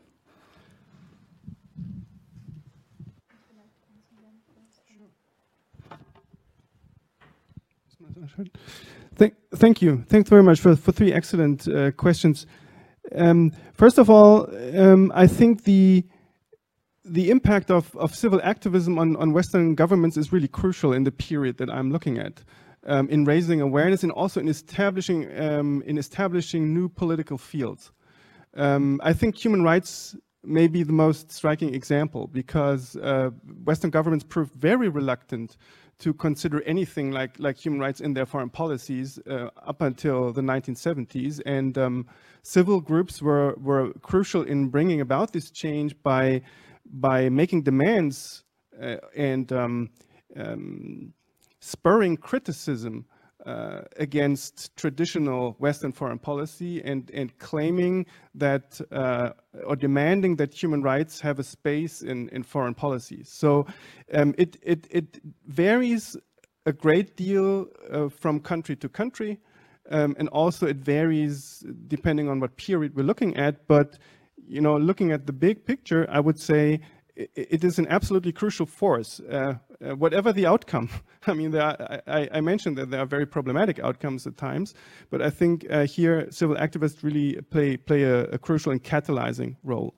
Thank, thank you. Thanks very much for, for three excellent uh, questions. Um, first of all, um, I think the the impact of, of civil activism on, on Western governments is really crucial in the period that I'm looking at, um, in raising awareness and also in establishing um, in establishing new political fields. Um, I think human rights may be the most striking example because uh, Western governments proved very reluctant to consider anything like, like human rights in their foreign policies uh, up until the 1970s. And um, civil groups were, were crucial in bringing about this change by, by making demands uh, and um, um, spurring criticism uh, against traditional Western foreign policy and, and claiming that uh, or demanding that human rights have a space in, in foreign policy. So um, it, it, it varies a great deal uh, from country to country. Um, and also it varies depending on what period we're looking at. But, you know, looking at the big picture, I would say it is an absolutely crucial force, uh, whatever the outcome. I mean, are, I, I, mentioned that there are very problematic outcomes at times, but I think uh, here civil activists really play, play a, a crucial and catalyzing role.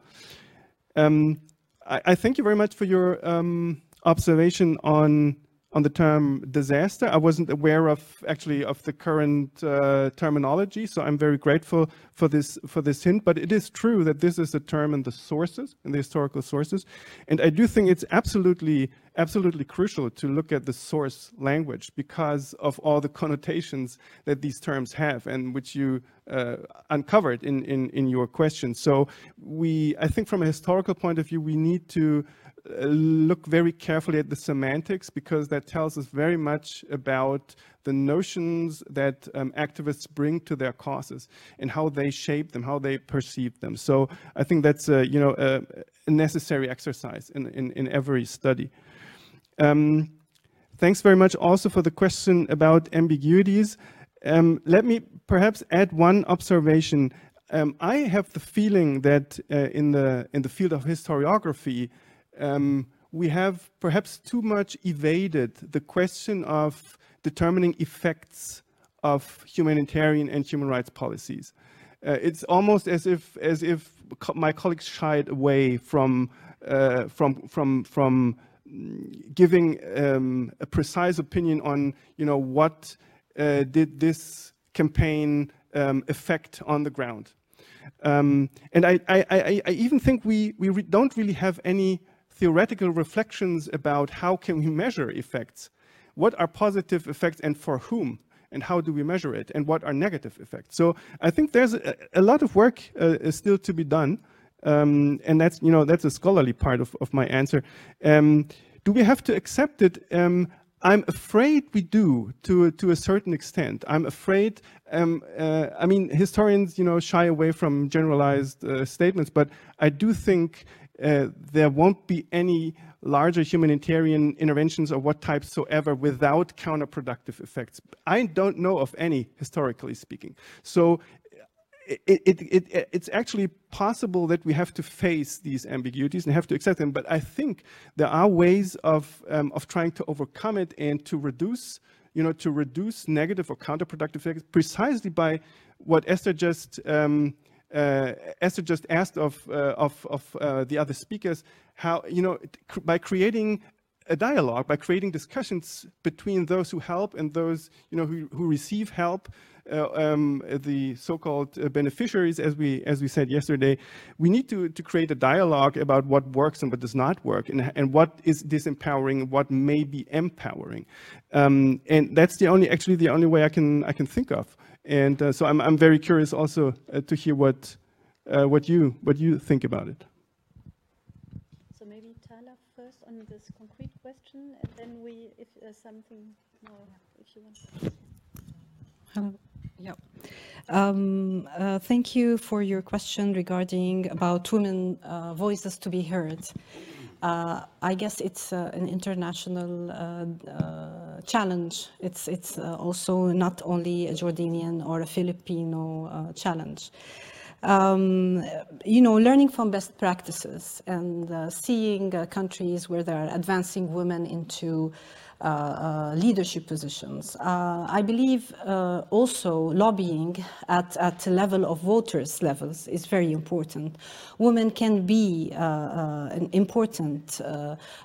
Um, I, I, thank you very much for your um, observation on on the term disaster. I wasn't aware of actually of the current uh, terminology, so I'm very grateful for this for this hint. But it is true that this is a term in the sources, in the historical sources, and I do think it's absolutely absolutely crucial to look at the source language because of all the connotations that these terms have and which you uh, uncovered in, in in your question. So we, I think, from a historical point of view, we need to look very carefully at the semantics because that tells us very much about the notions that um, activists bring to their causes and how they shape them, how they perceive them. So I think that's a, you know, a, a necessary exercise in, in, in every study. Um, thanks very much also for the question about ambiguities. Um, let me perhaps add one observation. Um, I have the feeling that uh, in the in the field of historiography, um, we have perhaps too much evaded the question of determining effects of humanitarian and human rights policies. Uh, it's almost as if, as if co my colleagues shied away from, uh, from, from, from giving um, a precise opinion on, you know, what uh, did this campaign um, affect on the ground. Um, and I, I, I, I, even think we, we re don't really have any theoretical reflections about how can we measure effects. What are positive effects and for whom? And how do we measure it? And what are negative effects? So I think there's a, a lot of work uh, still to be done. Um, and that's, you know, that's a scholarly part of, of my answer. Um, do we have to accept it? Um, I'm afraid we do to, to a certain extent. I'm afraid, um, uh, I mean, historians, you know, shy away from generalized uh, statements, but I do think there won't be any larger humanitarian interventions of what type soever without counterproductive effects. I don't know of any, historically speaking. So it, it, it, it's actually possible that we have to face these ambiguities and have to accept them. But I think there are ways of, um, of trying to overcome it and to reduce, you know, to reduce negative or counterproductive effects precisely by what Esther just um, uh, Esther just asked of uh, of, of uh, the other speakers, how you know by creating a dialogue, by creating discussions between those who help and those you know who, who receive help, uh, um, the so-called uh, beneficiaries, as we as we said yesterday, we need to to create a dialogue about what works and what does not work, and and what is disempowering, what may be empowering, um, and that's the only actually the only way I can I can think of. And uh, so I'm I'm very curious also uh, to hear what uh, what you what you think about it. So maybe Tala first on this concrete question, and then we if something more if you want. Hello. Yeah. Um, uh, thank you for your question regarding about women uh, voices to be heard. Uh, I guess it's uh, an international uh, uh, challenge. It's, it's also not only a Jordanian or a Filipino challenge. Um, you know, learning from best practices and seeing countries where they're advancing women into uh, uh, leadership positions. Uh, I believe also lobbying at, at the level of voters levels is very important. Women can be an important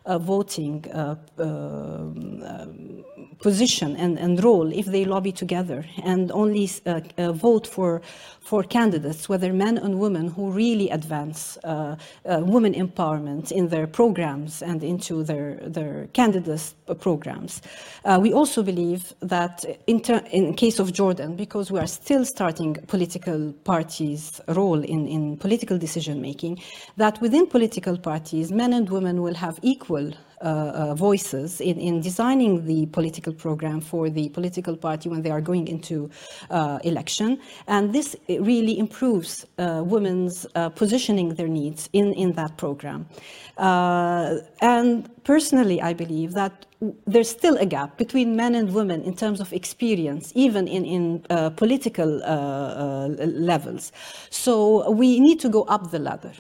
voting um, position and, and role if they lobby together and only uh, uh, vote for, for candidates, whether men and women, who really advance uh, women empowerment in their programs and into their, their candidates programs programs. Uh, we also believe that in, in case of Jordan, because we are still starting political parties' role in, in political decision making, that within political parties, men and women will have equal voices in, in designing the political program for the political party when they are going into uh, election. And this really improves women's positioning their needs in, in that program. and personally, I believe that there's still a gap between men and women in terms of experience, even in, in uh, political uh, uh, levels. So we need to go up the ladder.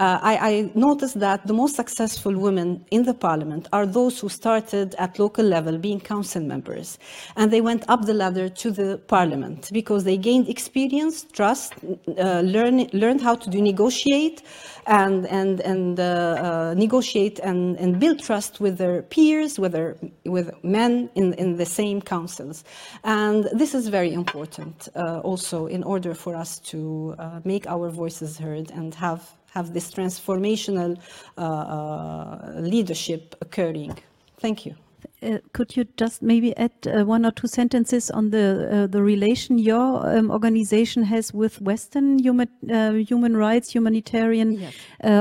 Uh, I, I, noticed that the most successful women in the parliament are those who started at local level being council members. And they went up the ladder to the parliament because they gained experience, trust, uh, learn, learned how to do negotiate and, and, and uh, uh, negotiate and, and build trust with their peers, whether with men in, in the same councils. And this is very important uh, also in order for us to uh, make our voices heard and have have this transformational uh, uh, leadership occurring. Thank you. Uh, could you just maybe add uh, one or two sentences on the uh, the relation your um, organization has with Western human uh, human rights humanitarian yes.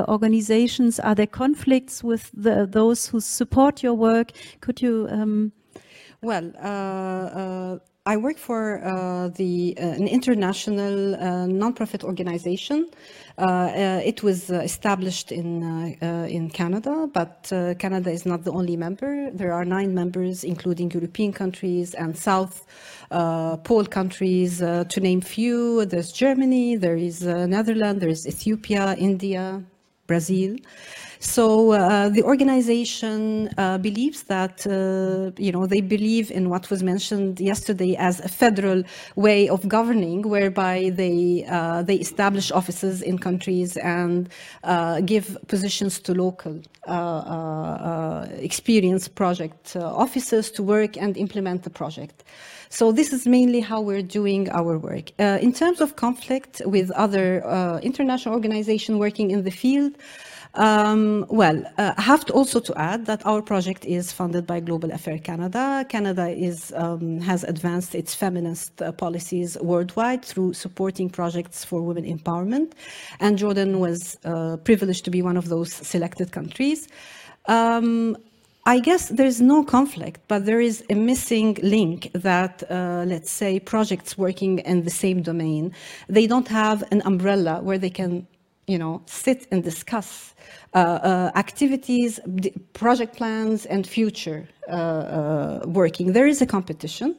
organizations? Are there conflicts with the, those who support your work? Could you? Um... well, I work for uh, the uh, an international uh, nonprofit organization. Uh, uh, it was established in uh, in Canada, but Canada is not the only member. There are nine members, including European countries and South Pole countries, to name few. There's Germany, there is Netherlands, there is Ethiopia, India, Brazil. So uh, the organization uh, believes that, uh, you know, they believe in what was mentioned yesterday as a federal way of governing, whereby they, uh, they establish offices in countries and uh, give positions to local uh, experienced project officers to work and implement the project. So this is mainly how we're doing our work. In terms of conflict with other international organizations working in the field, um, well, uh, I have to also to add that our project is funded by Global Affair Canada. Canada is, um, has advanced its feminist uh, policies worldwide through supporting projects for women empowerment. And Jordan was uh, privileged to be one of those selected countries. Um, I guess there's no conflict, but there is a missing link that, uh, let's say, projects working in the same domain, they don't have an umbrella where they can, you know, sit and discuss uh, uh, activities, project plans, and future uh, uh, working. There is a competition.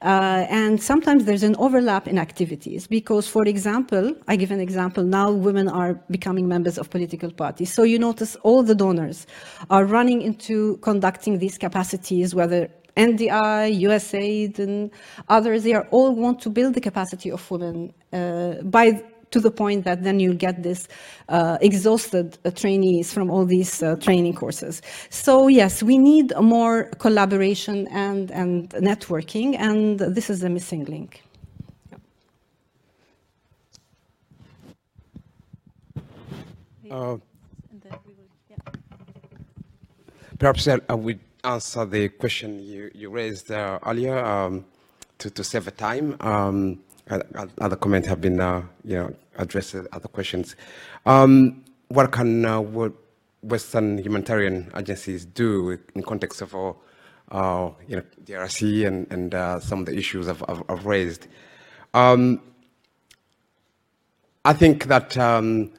Uh, and sometimes there's an overlap in activities because, for example, I give an example, now women are becoming members of political parties. So you notice all the donors are running into conducting these capacities, whether NDI, USAID, and others, they are all want to build the capacity of women uh, by to the point that then you'll get this uh, exhausted uh, trainees from all these uh, training courses. So yes, we need more collaboration and, and networking, and this is the missing link. Uh, perhaps I would answer the question you, you raised uh, earlier um, to, to save time. Um, other comments have been, uh, you know, addressed other questions. Um, what can uh, Western humanitarian agencies do in context of, uh, uh you know, DRC and, and uh, some of the issues I've, I've, I've raised? Um, I think that um,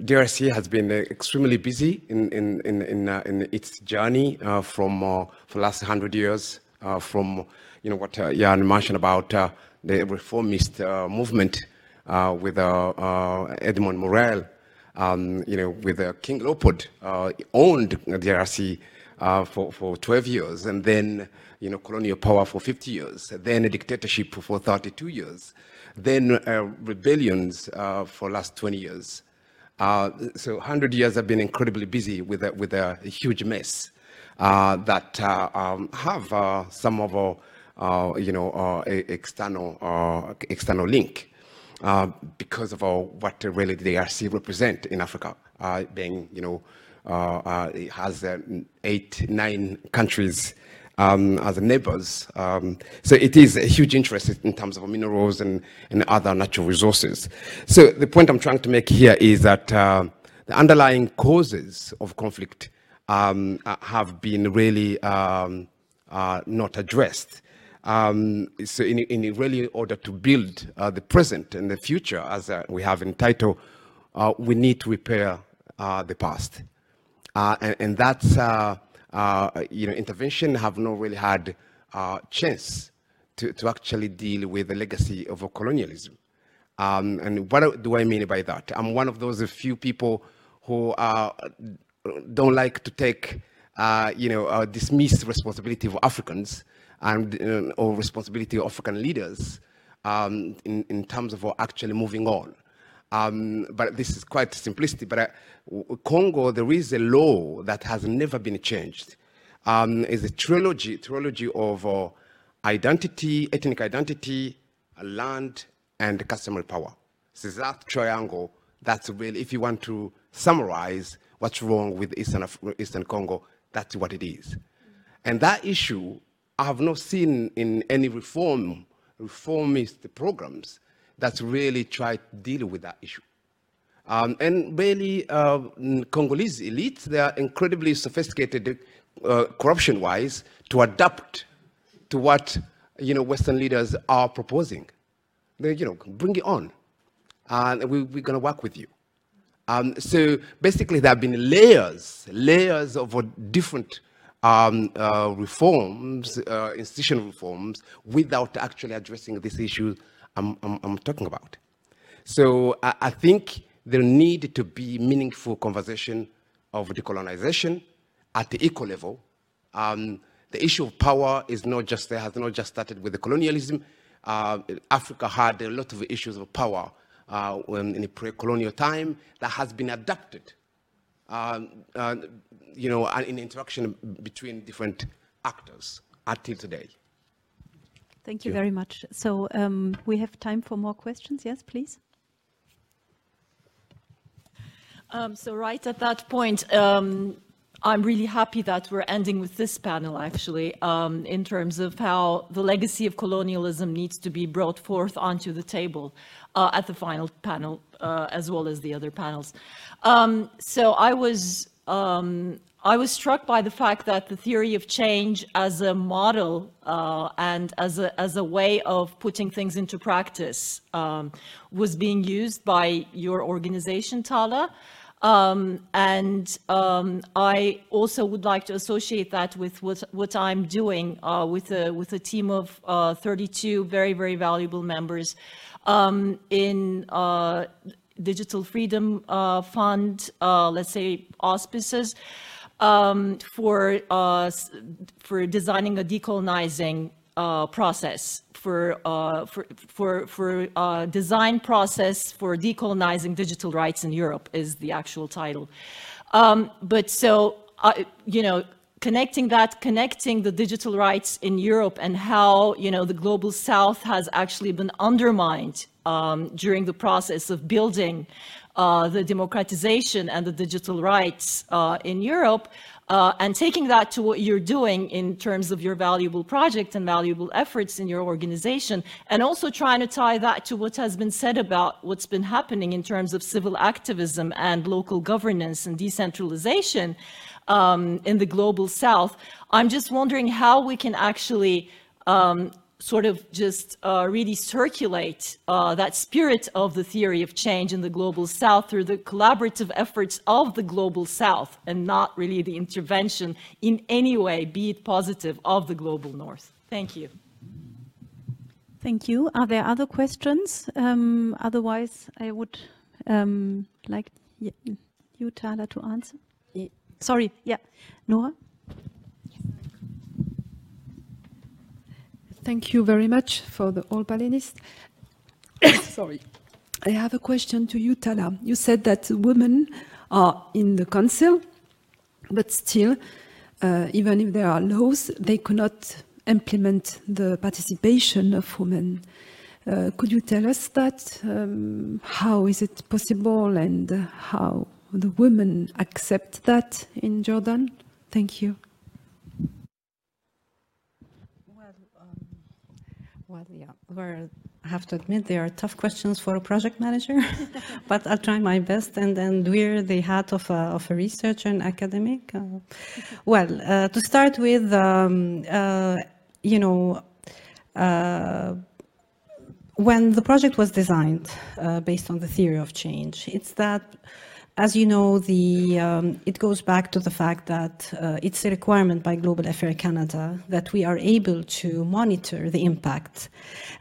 DRC has been extremely busy in, in, in, in, uh, in its journey uh, from uh, for the last 100 years, uh, from you know, what Jan mentioned about the reformist uh, movement uh, with uh, Edmund Morel, um, you know, with King Leopold owned DRC for, for 12 years, and then, you know, colonial power for 50 years, then a dictatorship for 32 years, then rebellions for last 20 years. Uh, so 100 years have been incredibly busy with a, with a huge mess uh, that uh, um, have some of our you know, uh, external, uh, external link because of what really the DRC represent in Africa, being, you know, it has eight, nine countries um, as neighbors. Um, so it is a huge interest in terms of minerals and, and other natural resources. So the point I'm trying to make here is that uh, the underlying causes of conflict um, have been really um, uh, not addressed. Um, so in, in really order to build uh, the present and the future, as uh, we have in title, uh, we need to repair uh, the past. Uh, and, and that's, uh, you know, intervention have not really had a chance to, to actually deal with the legacy of colonialism. Um, and what do I mean by that? I'm one of those few people who don't like to take, you know, dismiss responsibility of Africans and uh, or responsibility of African leaders um, in, in terms of actually moving on. Um, but this is quite simplistic. But uh, Congo, there is a law that has never been changed. Um, is a trilogy, trilogy of uh, identity, ethnic identity, land, and customary power. So that triangle, that's really, if you want to summarize what's wrong with Eastern, Eastern Congo, that's what it is. And that issue I have not seen in any reform, reformist programs that really try to deal with that issue. Um, and really, uh, Congolese elites, they are incredibly sophisticated uh, corruption-wise to adapt to what, you know, Western leaders are proposing. They, you know, bring it on, and we, are going to work with you. Um, so basically, there have been layers, layers of different um, uh, reforms, uh, institutional reforms, without actually addressing this issue I'm, I'm, I'm talking about. So I, I, think there need to be meaningful conversation of decolonization at the eco level. Um, the issue of power is not just there, has not just started with the colonialism. Uh, Africa had a lot of issues of power uh, in a pre-colonial time that has been adapted, um, uh, you know, in interaction between different actors until today. Thank you very much. So um, we have time for more questions. Yes, please. Um, so right at that point, um, I'm really happy that we're ending with this panel, actually, um, in terms of how the legacy of colonialism needs to be brought forth onto the table uh, at the final panel, uh, as well as the other panels. Um, so I was, um, I was struck by the fact that the theory of change as a model uh, and as a, as a way of putting things into practice um, was being used by your organization, Tala. Um, and um, I also would like to associate that with what, what I'm doing uh, with, a, with a team of uh, 32 very, very valuable members um, in uh, Digital Freedom uh, Fund, uh, let's say auspices, um, for, uh, for designing a decolonizing process for, uh, for, for, for uh, design process for decolonizing digital rights in Europe is the actual title. Um, but so, uh, you know, connecting that, connecting the digital rights in Europe and how, you know, the global south has actually been undermined um, during the process of building uh, the democratization and the digital rights uh, in Europe, uh, and taking that to what you're doing in terms of your valuable project and valuable efforts in your organization, and also trying to tie that to what has been said about what's been happening in terms of civil activism and local governance and decentralization um, in the global south. I'm just wondering how we can actually um, sort of just uh, really circulate uh, that spirit of the theory of change in the global south through the collaborative efforts of the global south and not really the intervention in any way, be it positive, of the global north. Thank you. Thank you. Are there other questions? Um, otherwise, I would um, like you, Tala, to answer. Sorry, yeah. Nora? Thank you very much for the all panelists. Sorry. I have a question to you, Tala. You said that women are in the council, but still, uh, even if there are laws, they cannot implement the participation of women. Uh, could you tell us that? Um, how is it possible and how the women accept that in Jordan? Thank you. Well, yeah, Well, I have to admit they are tough questions for a project manager, but I'll try my best and then wear the hat of a, of a researcher and academic. Uh, well, uh, to start with, um, uh, you know, uh, when the project was designed uh, based on the theory of change, it's that as you know, the, um, it goes back to the fact that uh, it's a requirement by Global Affair Canada that we are able to monitor the impact.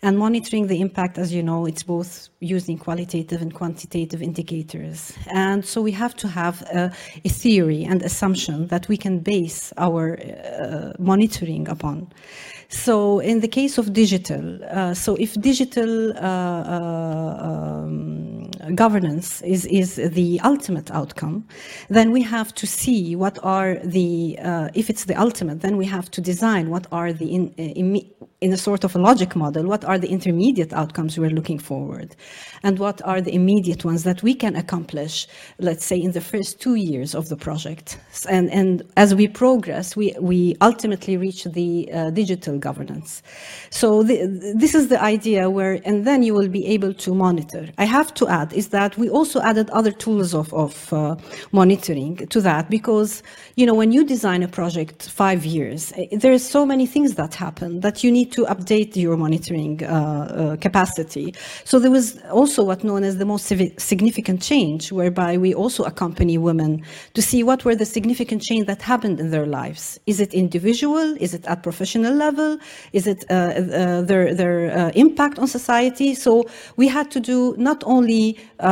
And monitoring the impact, as you know, it's both using qualitative and quantitative indicators. And so we have to have a, a theory and assumption that we can base our uh, monitoring upon. So in the case of digital, uh, so if digital uh, uh, um, governance is, is the ultimate outcome, then we have to see what are the, uh, if it's the ultimate, then we have to design what are the, in, in, in a sort of a logic model, what are the intermediate outcomes we're looking forward and what are the immediate ones that we can accomplish, let's say in the first two years of the project. And, and as we progress, we, we ultimately reach the uh, digital governance. So the, this is the idea where, and then you will be able to monitor. I have to add is that we also added other tools of, of uh, monitoring to that because, you know, when you design a project five years, eh, there are so many things that happen that you need to update your monitoring uh, uh capacity. So there was also what known as the most significant change, whereby we also accompany women to see what were the significant change that happened in their lives. Is it individual? Is it at professional level? Is it uh, uh, their, their impact on society? So we had to do not only, you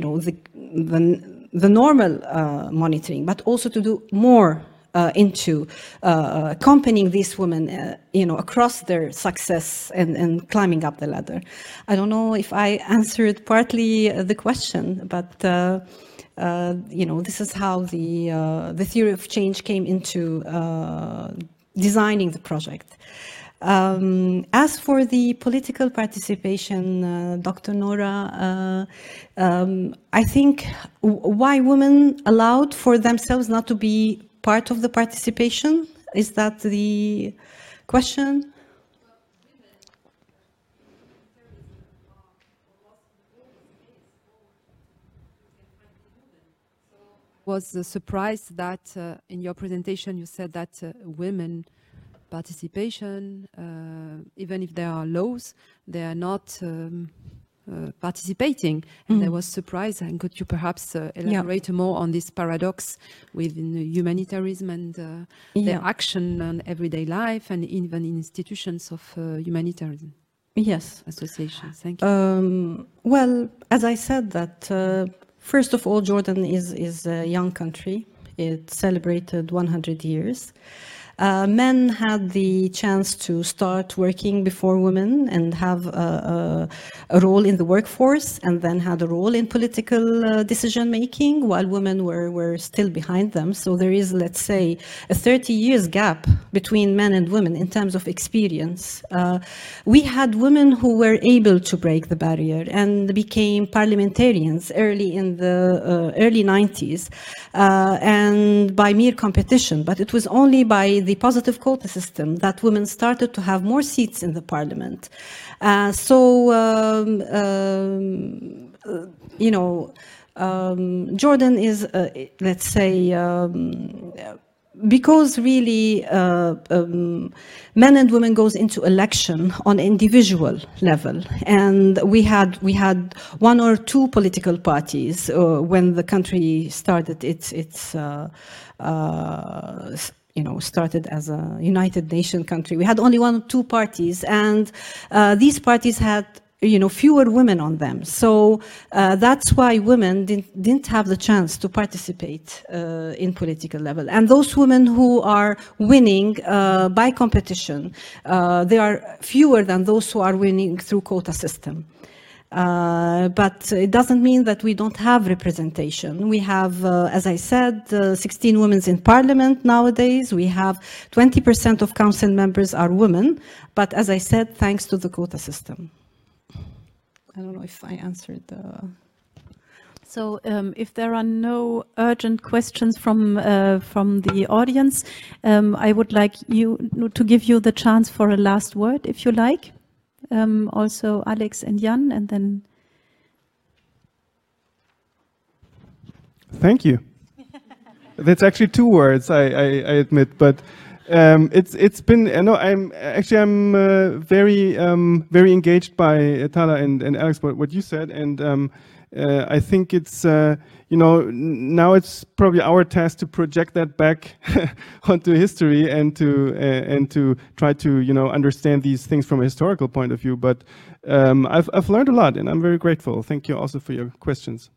know, the, the the normal uh, monitoring, but also to do more uh, into uh, accompanying these women, uh, you know, across their success and, and climbing up the ladder. I don't know if I answered partly the question, but uh, uh, you know, this is how the uh, the theory of change came into designing the project. Um, as for the political participation, uh, Dr. Nora, uh, um, I think why women allowed for themselves not to be part of the participation? Is that the question? was surprised that uh, in your presentation you said that uh, women participation, uh, even if there are laws, they are not um, uh, participating. And mm. I was surprised. And could you perhaps uh, elaborate yeah. more on this paradox within humanitarianism and uh, yeah. their action on everyday life and even in institutions of uh, humanitarianism? Yes. Associations. Thank you. Um, well, as I said, that uh, first of all, Jordan is is a young country. It celebrated 100 years. Uh, men had the chance to start working before women and have a, a, a, role in the workforce and then had a role in political uh, decision making while women were, were still behind them. So there is, let's say, a 30 years gap between men and women in terms of experience. Uh, we had women who were able to break the barrier and became parliamentarians early in the uh, early 90s uh, and by mere competition, but it was only by the positive quota system that women started to have more seats in the parliament. Uh, so, um, um, you know, um, Jordan is, uh, let's say, um, because really uh, um, men and women goes into election on individual level and we had we had one or two political parties uh, when the country started its its uh, uh you know, started as a United Nation country. We had only one or two parties, and uh, these parties had you know fewer women on them. So uh, that's why women didn't, didn't, have the chance to participate uh, in political level. And those women who are winning uh, by competition uh, they are fewer than those who are winning through quota system uh, but it doesn't mean that we don't have representation. We have, uh, as I said, uh, 16 women in parliament nowadays. We have 20% of council members are women. But as I said, thanks to the quota system. I don't know if I answered the... So um, if there are no urgent questions from uh, from the audience, um, I would like you to give you the chance for a last word, if you like um, also Alex and Jan, and then. Thank you. That's actually two words, I, I, I admit, but um, it's it's been. You know, I'm actually I'm uh, very um, very engaged by Tala and, and Alex what, what you said, and um, uh, I think it's uh, you know now it's probably our task to project that back onto history and to uh, and to try to you know understand these things from a historical point of view. But um, I've I've learned a lot, and I'm very grateful. Thank you also for your questions.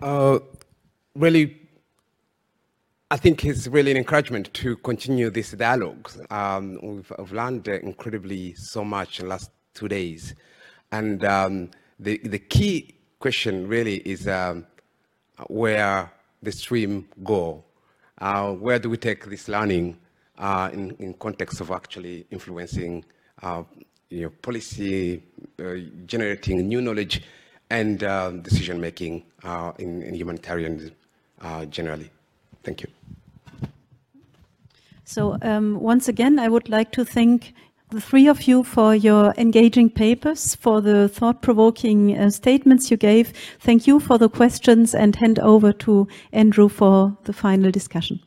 Uh, really, I think it's really an encouragement to continue this dialogue. Um, we've, we've, learned incredibly so much in the last two days. And um, the, the key question really is um, where the stream go. Uh, where do we take this learning uh, in, in context of actually influencing uh, you know, policy, uh, generating new knowledge, and um, decision making uh, in, in humanitarian uh, generally. Thank you. So um, once again, I would like to thank the three of you for your engaging papers, for the thought-provoking uh, statements you gave. Thank you for the questions and hand over to Andrew for the final discussion.